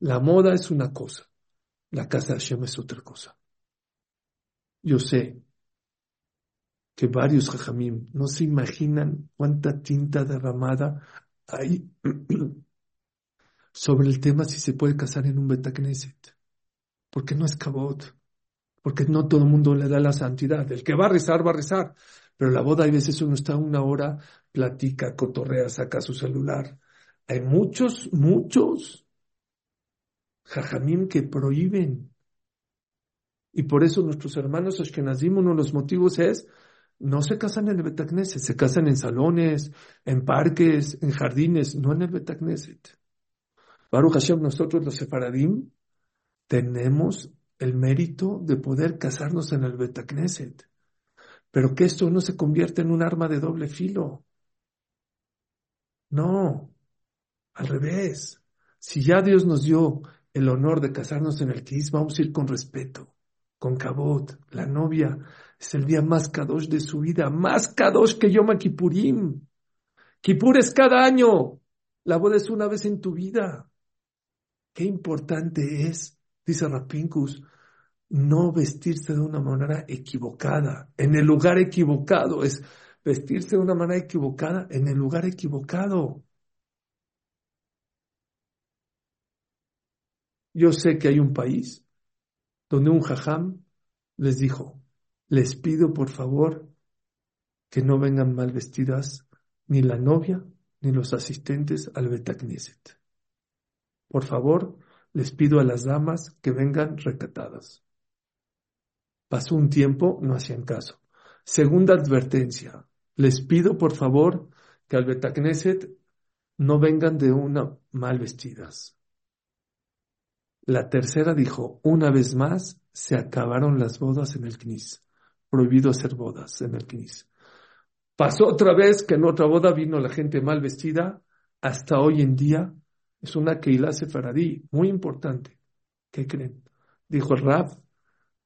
La moda es una cosa, la casa de Hashem es otra cosa. Yo sé que varios jajamim no se imaginan cuánta tinta derramada hay sobre el tema si se puede casar en un Betacneset. Porque no es cabot, porque no todo el mundo le da la santidad. El que va a rezar, va a rezar. Pero la boda hay veces uno está una hora, platica, cotorrea, saca su celular. Hay muchos, muchos jajamim que prohíben. Y por eso nuestros hermanos Ashkenazim, uno de los motivos es, no se casan en el Betacneset, se casan en salones, en parques, en jardines, no en el Betacneset. Baruch Hashem, nosotros los sefaradim tenemos el mérito de poder casarnos en el Betacneset pero que esto no se convierta en un arma de doble filo. No, al revés. Si ya Dios nos dio el honor de casarnos en el Kis, vamos a ir con respeto, con cabot. La novia es el día más kadosh de su vida, más kadosh que Yom Kippurim. Kippur es cada año. La boda es una vez en tu vida. Qué importante es, dice Rapinkus, no vestirse de una manera equivocada, en el lugar equivocado, es vestirse de una manera equivocada en el lugar equivocado. Yo sé que hay un país donde un jajam les dijo, les pido por favor que no vengan mal vestidas ni la novia ni los asistentes al Betacneset. Por favor, les pido a las damas que vengan recatadas. Pasó un tiempo, no hacían caso. Segunda advertencia, les pido por favor que al Betacneset no vengan de una mal vestidas. La tercera dijo, una vez más, se acabaron las bodas en el Knis. Prohibido hacer bodas en el Knis. Pasó otra vez que en otra boda vino la gente mal vestida. Hasta hoy en día es una Keilah Sefaradí muy importante. ¿Qué creen? Dijo el Rab,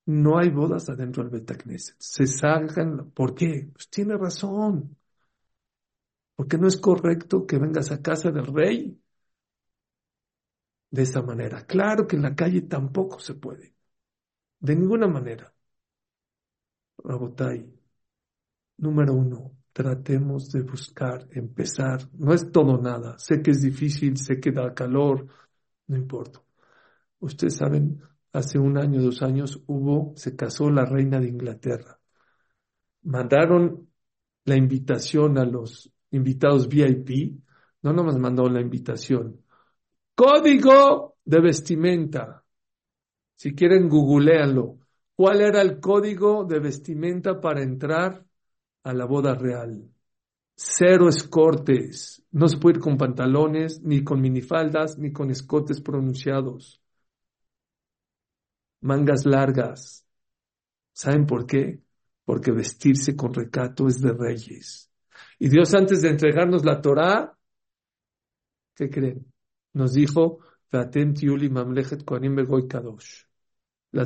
no hay bodas adentro del Betacneset. Se salgan. ¿Por qué? Pues tiene razón. Porque no es correcto que vengas a casa del rey de esa manera. Claro que en la calle tampoco se puede. De ninguna manera. Rabotai, número uno, tratemos de buscar, empezar. No es todo nada. Sé que es difícil, sé que da calor, no importa. Ustedes saben, hace un año, dos años, hubo, se casó la reina de Inglaterra. Mandaron la invitación a los invitados VIP, no nomás mandó la invitación. Código de vestimenta. Si quieren, googleanlo. ¿Cuál era el código de vestimenta para entrar a la boda real? Cero escortes. No se puede ir con pantalones, ni con minifaldas, ni con escotes pronunciados. Mangas largas. ¿Saben por qué? Porque vestirse con recato es de reyes. Y Dios antes de entregarnos la Torah, ¿qué creen? Nos dijo, la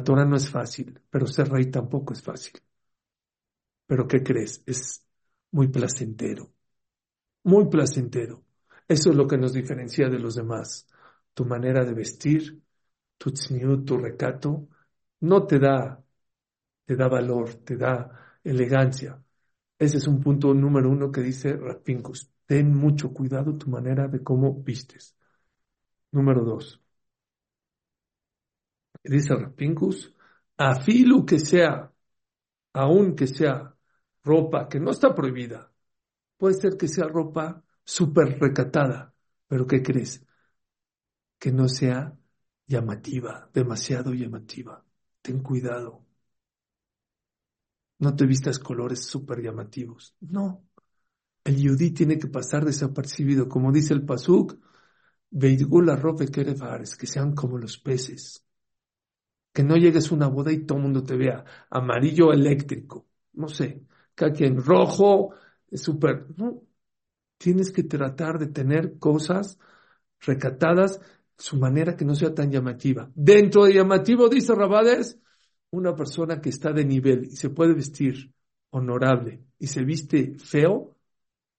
Torah no es fácil, pero ser rey tampoco es fácil. Pero ¿qué crees? Es muy placentero. Muy placentero. Eso es lo que nos diferencia de los demás. Tu manera de vestir, tu tu recato, no te da, te da valor, te da elegancia. Ese es un punto número uno que dice Rapincus. Ten mucho cuidado tu manera de cómo vistes. Número dos. Dice Rapincus, afilu que sea, aun que sea ropa que no está prohibida, puede ser que sea ropa súper recatada, pero ¿qué crees? Que no sea llamativa, demasiado llamativa. Ten cuidado. No te vistas colores súper llamativos. No. El yudí tiene que pasar desapercibido. Como dice el Pasuk, Veidgula robe que sean como los peces. Que no llegues a una boda y todo el mundo te vea amarillo eléctrico. No sé. Cada quien rojo, súper. No. Tienes que tratar de tener cosas recatadas, su manera que no sea tan llamativa. Dentro de llamativo, dice Rabades, una persona que está de nivel y se puede vestir honorable y se viste feo,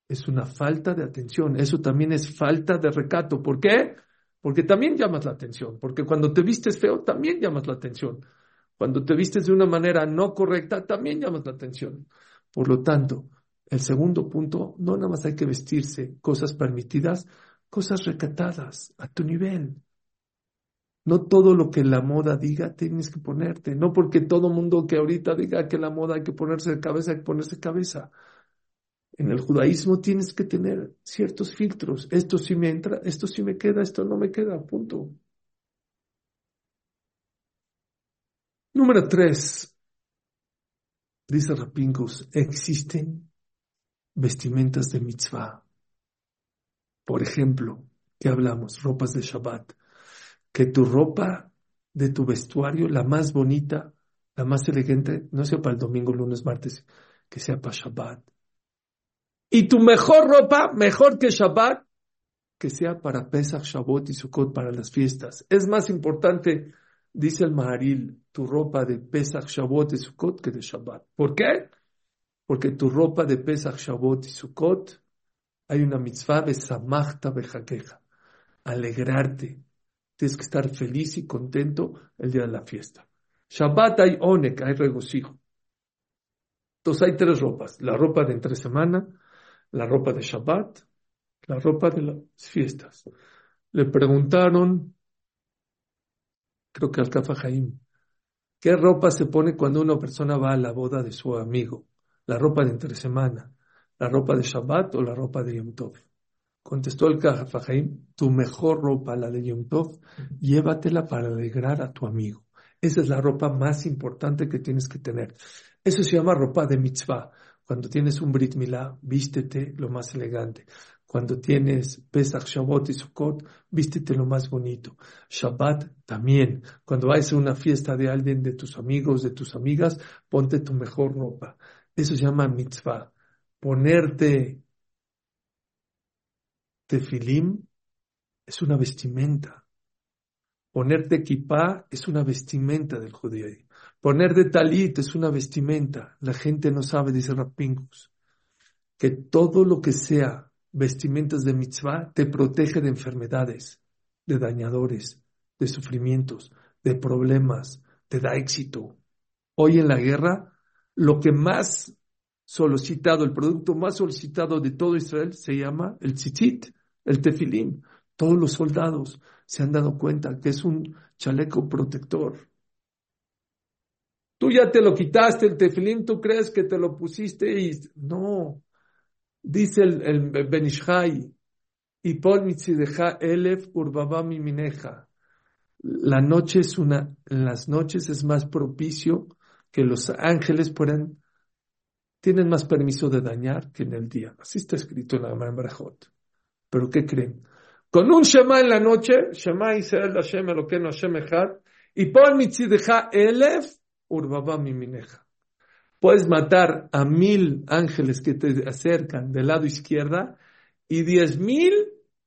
es una falta de atención. Eso también es falta de recato. ¿Por qué? Porque también llamas la atención. Porque cuando te vistes feo, también llamas la atención. Cuando te vistes de una manera no correcta, también llamas la atención. Por lo tanto, el segundo punto, no nada más hay que vestirse cosas permitidas, cosas recatadas a tu nivel. No todo lo que la moda diga tienes que ponerte. No porque todo mundo que ahorita diga que la moda hay que ponerse de cabeza, hay que ponerse cabeza. En el judaísmo tienes que tener ciertos filtros. Esto sí me entra, esto sí me queda, esto no me queda, punto. Número tres. Dice Rapingus, existen vestimentas de mitzvah. Por ejemplo, ¿qué hablamos? Ropas de Shabbat que tu ropa de tu vestuario, la más bonita, la más elegante, no sea para el domingo, lunes, martes, que sea para Shabbat. Y tu mejor ropa, mejor que Shabbat, que sea para Pesach, Shabbat y Sukkot, para las fiestas. Es más importante, dice el Maharil, tu ropa de Pesach, Shabbat y Sukkot que de Shabbat. ¿Por qué? Porque tu ropa de Pesach, Shabbat y Sukkot, hay una mitzvah de Samachta Bejaqueja, alegrarte, Tienes que estar feliz y contento el día de la fiesta. Shabbat hay onek, hay regocijo. Entonces hay tres ropas. La ropa de entre semana, la ropa de Shabbat, la ropa de las fiestas. Le preguntaron, creo que al Kafa ¿qué ropa se pone cuando una persona va a la boda de su amigo? ¿La ropa de entre semana, la ropa de Shabbat o la ropa de Yom Tov? Contestó el Kafahaim, tu mejor ropa, la de Yom Tov, llévatela para alegrar a tu amigo. Esa es la ropa más importante que tienes que tener. Eso se llama ropa de mitzvah. Cuando tienes un Brit Milá, vístete lo más elegante. Cuando tienes Pesach, Shabbat y Sukkot, vístete lo más bonito. Shabbat también. Cuando vayas a una fiesta de alguien, de tus amigos, de tus amigas, ponte tu mejor ropa. Eso se llama mitzvah. Ponerte tefilim es una vestimenta. Ponerte kippah es una vestimenta del judío. Ponerte talit es una vestimenta. La gente no sabe, dice Rapingus, que todo lo que sea vestimentas de mitzvah te protege de enfermedades, de dañadores, de sufrimientos, de problemas, te da éxito. Hoy en la guerra, lo que más solicitado, el producto más solicitado de todo Israel se llama el tzitzit, el tefilín. Todos los soldados se han dado cuenta que es un chaleco protector. Tú ya te lo quitaste el tefilín, tú crees que te lo pusiste y no, Dice el, el Benishai, y por mitzideja elef urbabami mineja. La noche es una, en las noches es más propicio que los ángeles puedan, tienen más permiso de dañar que en el día. Así está escrito en la Brajot. Pero ¿qué creen? Con un Shema en la noche, Shema Israel Hashem Elokeinu Hashem Echad, y por mitzideja elef urbabami mineja. Puedes matar a mil ángeles que te acercan del lado izquierda y diez mil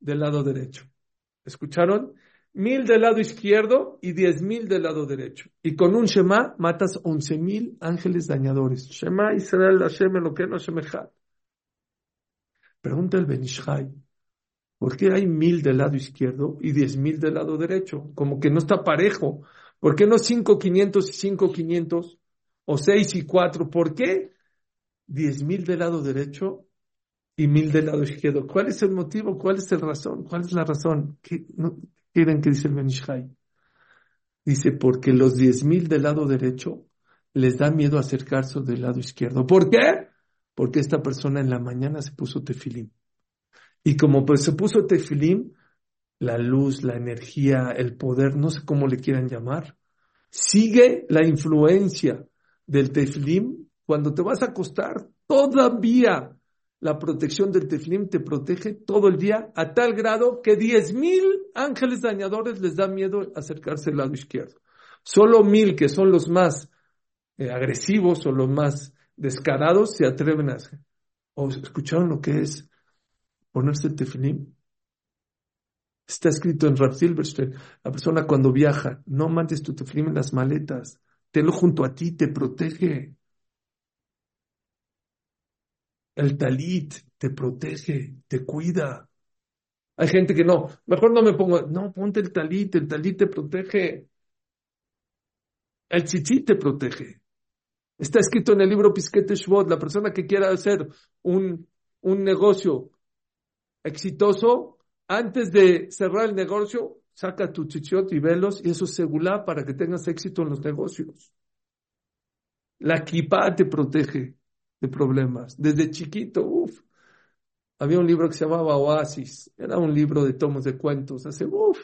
del lado derecho. ¿Escucharon? Mil del lado izquierdo y diez mil del lado derecho. Y con un Shema matas once mil ángeles dañadores. Shema Israel Hashem lo que no Pregunta el Benishai, ¿por qué hay mil del lado izquierdo y diez mil del lado derecho? Como que no está parejo. ¿Por qué no cinco quinientos y cinco quinientos? O seis y cuatro. ¿Por qué? Diez mil del lado derecho y mil del lado izquierdo. ¿Cuál es el motivo? ¿Cuál es la razón? ¿Cuál es la razón? ¿Qué quieren que dice el Benishai? Dice, porque los diez mil del lado derecho les da miedo acercarse del lado izquierdo. ¿Por qué? Porque esta persona en la mañana se puso tefilim. Y como pues se puso tefilim, la luz, la energía, el poder, no sé cómo le quieran llamar, sigue la influencia del teflim, cuando te vas a acostar, todavía la protección del teflim te protege todo el día a tal grado que diez mil ángeles dañadores les da miedo acercarse al lado izquierdo. Solo mil, que son los más eh, agresivos o los más descarados, se atreven a hacer. ¿O escucharon lo que es ponerse el teflim? Está escrito en Rav Silverstein, la persona cuando viaja, no mandes tu teflim en las maletas, tenlo junto a ti, te protege. El talit te protege, te cuida. Hay gente que no, mejor no me pongo, no, ponte el talit, el talit te protege. El tzitzit te protege. Está escrito en el libro Pisquete Shvot, la persona que quiera hacer un, un negocio exitoso, antes de cerrar el negocio, saca tu chichot y velos y eso es segula para que tengas éxito en los negocios. La kippah te protege de problemas. Desde chiquito, uff. Había un libro que se llamaba Oasis. Era un libro de tomos de cuentos. Hace, uff,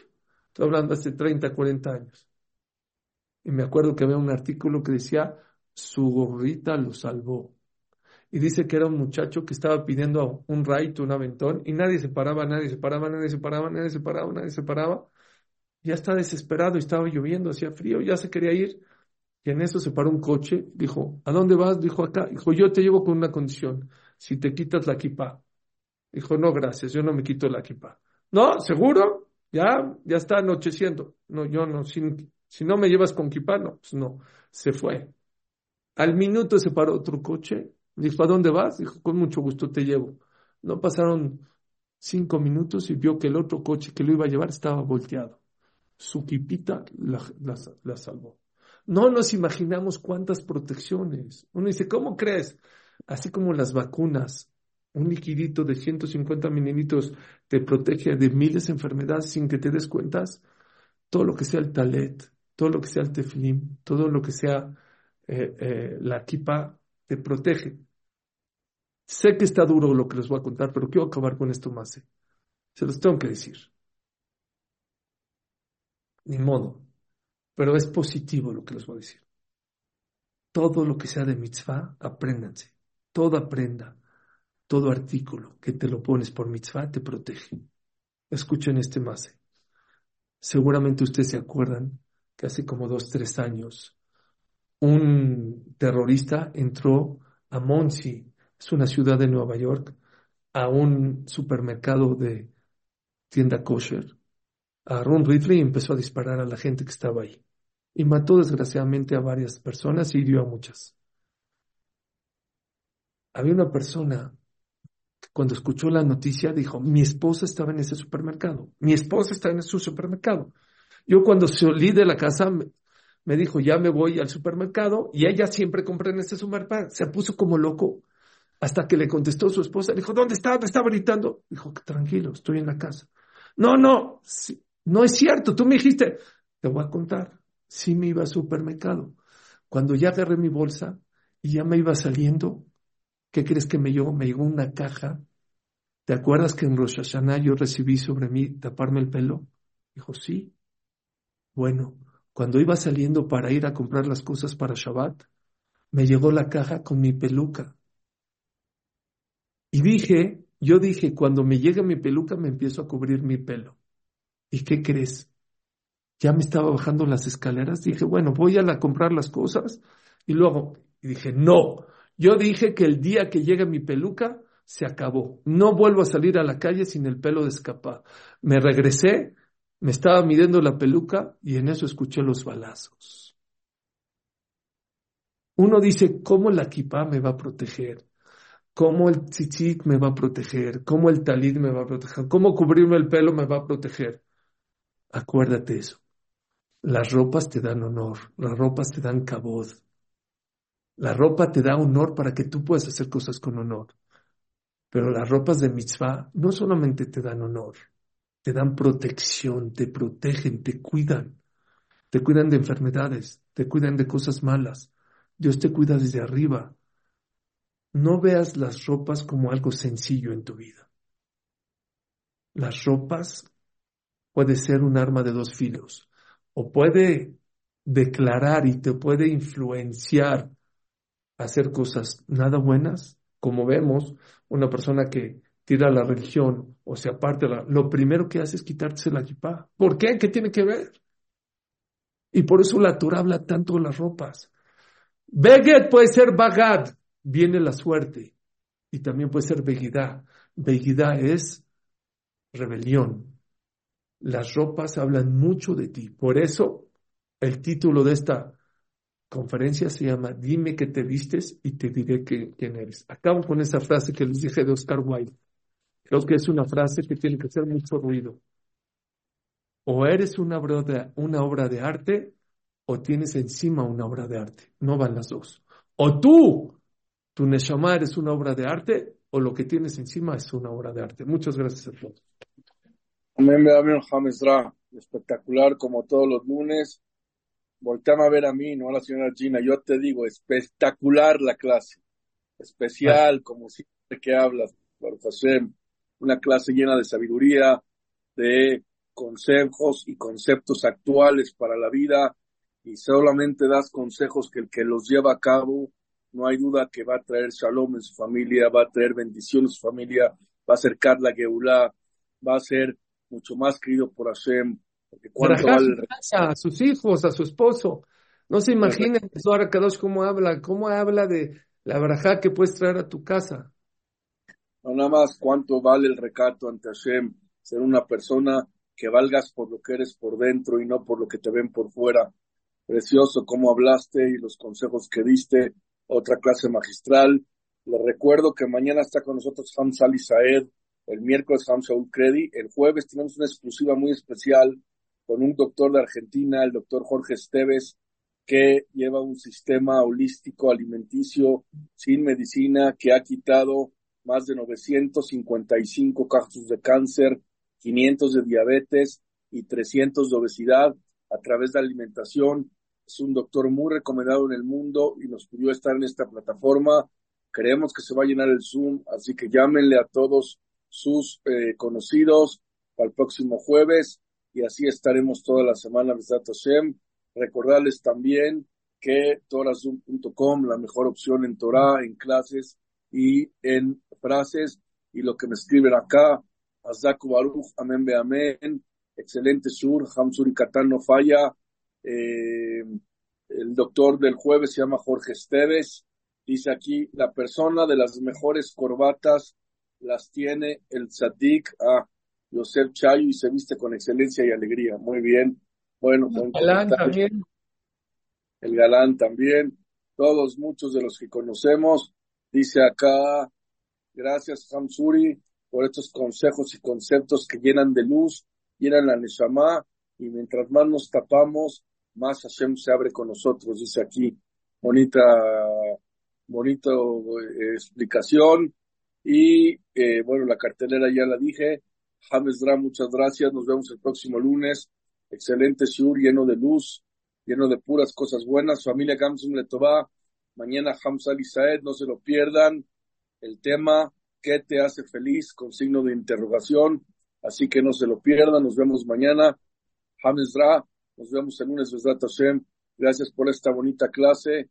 estoy hablando hace 30, 40 años. Y me acuerdo que había un artículo que decía, su gorrita lo salvó. Y dice que era un muchacho que estaba pidiendo un raito, un aventón, y nadie se paraba, nadie se paraba, nadie se paraba, nadie se paraba, nadie se paraba. Ya está desesperado, estaba lloviendo, hacía frío, ya se quería ir. Y en eso se paró un coche, dijo, ¿a dónde vas? Dijo, acá. Dijo, yo te llevo con una condición, si te quitas la kipa. Dijo, no, gracias, yo no me quito la kipa. No, ¿seguro? Ya, ya está anocheciendo. No, yo no, si, no me llevas con kipa, no, pues no. Se fue. Al minuto se paró otro coche, dijo, ¿a dónde vas? Dijo, con mucho gusto te llevo. No pasaron cinco minutos y vio que el otro coche que lo iba a llevar estaba volteado su quipita la, salvó. No nos imaginamos cuántas protecciones. Uno dice, ¿cómo crees? Así como las vacunas, un liquidito de 150 mililitros te protege de miles de enfermedades sin que te des cuentas, todo lo que sea el talet, todo lo que sea el teflim, todo lo que sea eh, eh, la kipa, te protege. Sé que está duro lo que les voy a contar, pero quiero acabar con esto más. Se los tengo que decir ni modo. Pero es positivo lo que les voy a decir. Todo lo que sea de mitzvah, apréndanse. toda prenda, todo artículo que te lo pones por mitzvah te protege. Escuchen este mase. Seguramente ustedes se acuerdan que hace como dos, tres años un terrorista entró a Monsi, es una ciudad de Nueva York, a un supermercado de tienda kosher. A Ron Ridley empezó a disparar a la gente que estaba ahí. Y mató desgraciadamente a varias personas y hirió a muchas. Había una persona que cuando escuchó la noticia dijo, mi esposa estaba en ese supermercado, mi esposa está en ese supermercado. Yo cuando salí de la casa me dijo, ya me voy al supermercado y ella siempre compra en este supermercado. Se puso como loco hasta que le contestó su esposa. Le dijo, ¿dónde está? Me estaba gritando. Dijo, tranquilo, estoy en la casa. No, no, no es cierto. Tú me dijiste, te voy a contar. Sí me iba al supermercado. Cuando ya agarré mi bolsa y ya me iba saliendo, ¿qué crees que me llegó? Me llegó una caja. ¿Te acuerdas que en Rosh Hashanah yo recibí sobre mí taparme el pelo? Dijo, sí. Bueno, cuando iba saliendo para ir a comprar las cosas para Shabbat, me llegó la caja con mi peluca. Y dije, yo dije, cuando me llega mi peluca me empiezo a cubrir mi pelo. ¿Y qué crees? Ya me estaba bajando las escaleras, dije, bueno, voy a comprar las cosas y luego, y dije, no, yo dije que el día que llegue mi peluca se acabó. No vuelvo a salir a la calle sin el pelo de escapar. Me regresé me estaba midiendo la peluca y en eso escuché los balazos. Uno dice, ¿cómo la kippah me va a proteger? ¿Cómo el tzitzit me va a proteger? ¿Cómo el talit me va a proteger? ¿Cómo cubrirme el pelo me va a proteger? Acuérdate eso. Las ropas te dan honor, las ropas te dan cabod. La ropa te da honor para que tú puedas hacer cosas con honor. Pero las ropas de mitzvah no solamente te dan honor, te dan protección, te protegen, te cuidan, te cuidan de enfermedades, te cuidan de cosas malas. Dios te cuida desde arriba. No veas las ropas como algo sencillo en tu vida. Las ropas puede ser un arma de dos filos o puede declarar y te puede influenciar a hacer cosas nada buenas, como vemos, una persona que tira la religión o se aparte, la, lo primero que hace es quitarse la equipa. ¿Por qué? ¿Qué tiene que ver? Y por eso la Torah habla tanto de las ropas. Beget puede ser bagad, viene la suerte. Y también puede ser begidá. Begidá es rebelión. Las ropas hablan mucho de ti. Por eso el título de esta conferencia se llama Dime que te vistes y te diré quién eres. Acabo con esa frase que les dije de Oscar Wilde. Creo que es una frase que tiene que hacer mucho ruido. O eres una obra de, una obra de arte o tienes encima una obra de arte. No van las dos. O tú, tu Neshama eres una obra de arte o lo que tienes encima es una obra de arte. Muchas gracias a todos. Amén, amén, Espectacular como todos los lunes. Volteame a ver a mí, no a la señora Gina. Yo te digo, espectacular la clase. Especial, como siempre que hablas, Hashem una clase llena de sabiduría, de consejos y conceptos actuales para la vida y solamente das consejos que el que los lleva a cabo, no hay duda que va a traer shalom en su familia, va a traer bendición en su familia, va a acercar la Geulah, va a ser mucho más querido por Hashem. Porque a sus hijos, a su esposo. No se imaginen, ahora Kadosh, cómo habla, cómo habla de la braja que puedes traer a tu casa. No nada más cuánto vale el recato ante Hashem, ser una persona que valgas por lo que eres por dentro y no por lo que te ven por fuera. Precioso cómo hablaste y los consejos que diste. Otra clase magistral. Les recuerdo que mañana está con nosotros Ham Sali Saed, el miércoles Ham Saul Credi, el jueves tenemos una exclusiva muy especial con un doctor de Argentina, el doctor Jorge Esteves, que lleva un sistema holístico alimenticio sin medicina que ha quitado más de 955 casos de cáncer, 500 de diabetes y 300 de obesidad a través de alimentación. Es un doctor muy recomendado en el mundo y nos pidió estar en esta plataforma. Creemos que se va a llenar el Zoom, así que llámenle a todos sus eh, conocidos para el próximo jueves y así estaremos toda la semana, Hashem. Recordarles también que torazoom.com, la mejor opción en Torah, en clases, y en frases y lo que me escriben acá. Azaku Baruch, amén, be amén. Excelente sur, Hamsuri Katán no falla. Eh, el doctor del jueves se llama Jorge Esteves. Dice aquí, la persona de las mejores corbatas las tiene el Tzadik a Yosef Chayo y se viste con excelencia y alegría. Muy bien. Bueno, el galán también. El galán también. Todos, muchos de los que conocemos. Dice acá, gracias Hamsuri por estos consejos y conceptos que llenan de luz, llenan la Neshama y mientras más nos tapamos, más Hashem se abre con nosotros. Dice aquí, bonita bonita eh, explicación. Y eh, bueno, la cartelera ya la dije. James Dra, muchas gracias. Nos vemos el próximo lunes. Excelente Shur, lleno de luz, lleno de puras cosas buenas. Familia Gamsum Letová. Mañana Hamza Saed, no se lo pierdan. El tema, ¿qué te hace feliz? Con signo de interrogación. Así que no se lo pierdan. Nos vemos mañana. James Dra, nos vemos el lunes. Gracias por esta bonita clase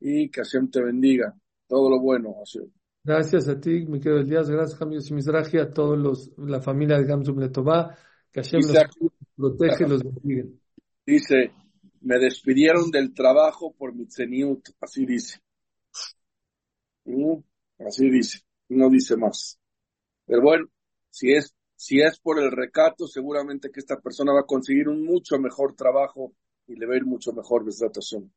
y que Hashem te bendiga. Todo lo bueno, Hashem. Gracias a ti, mi querido Elías. Gracias, Jamil Simizraji, a todos los, la familia de Gamsum Letová. Que Hashem los protege y los bendiga. Dice, me despidieron del trabajo por mi tzeniut. Así dice. ¿Mm? Así dice. No dice más. Pero bueno, si es, si es por el recato, seguramente que esta persona va a conseguir un mucho mejor trabajo y le va a ir mucho mejor. Hashem.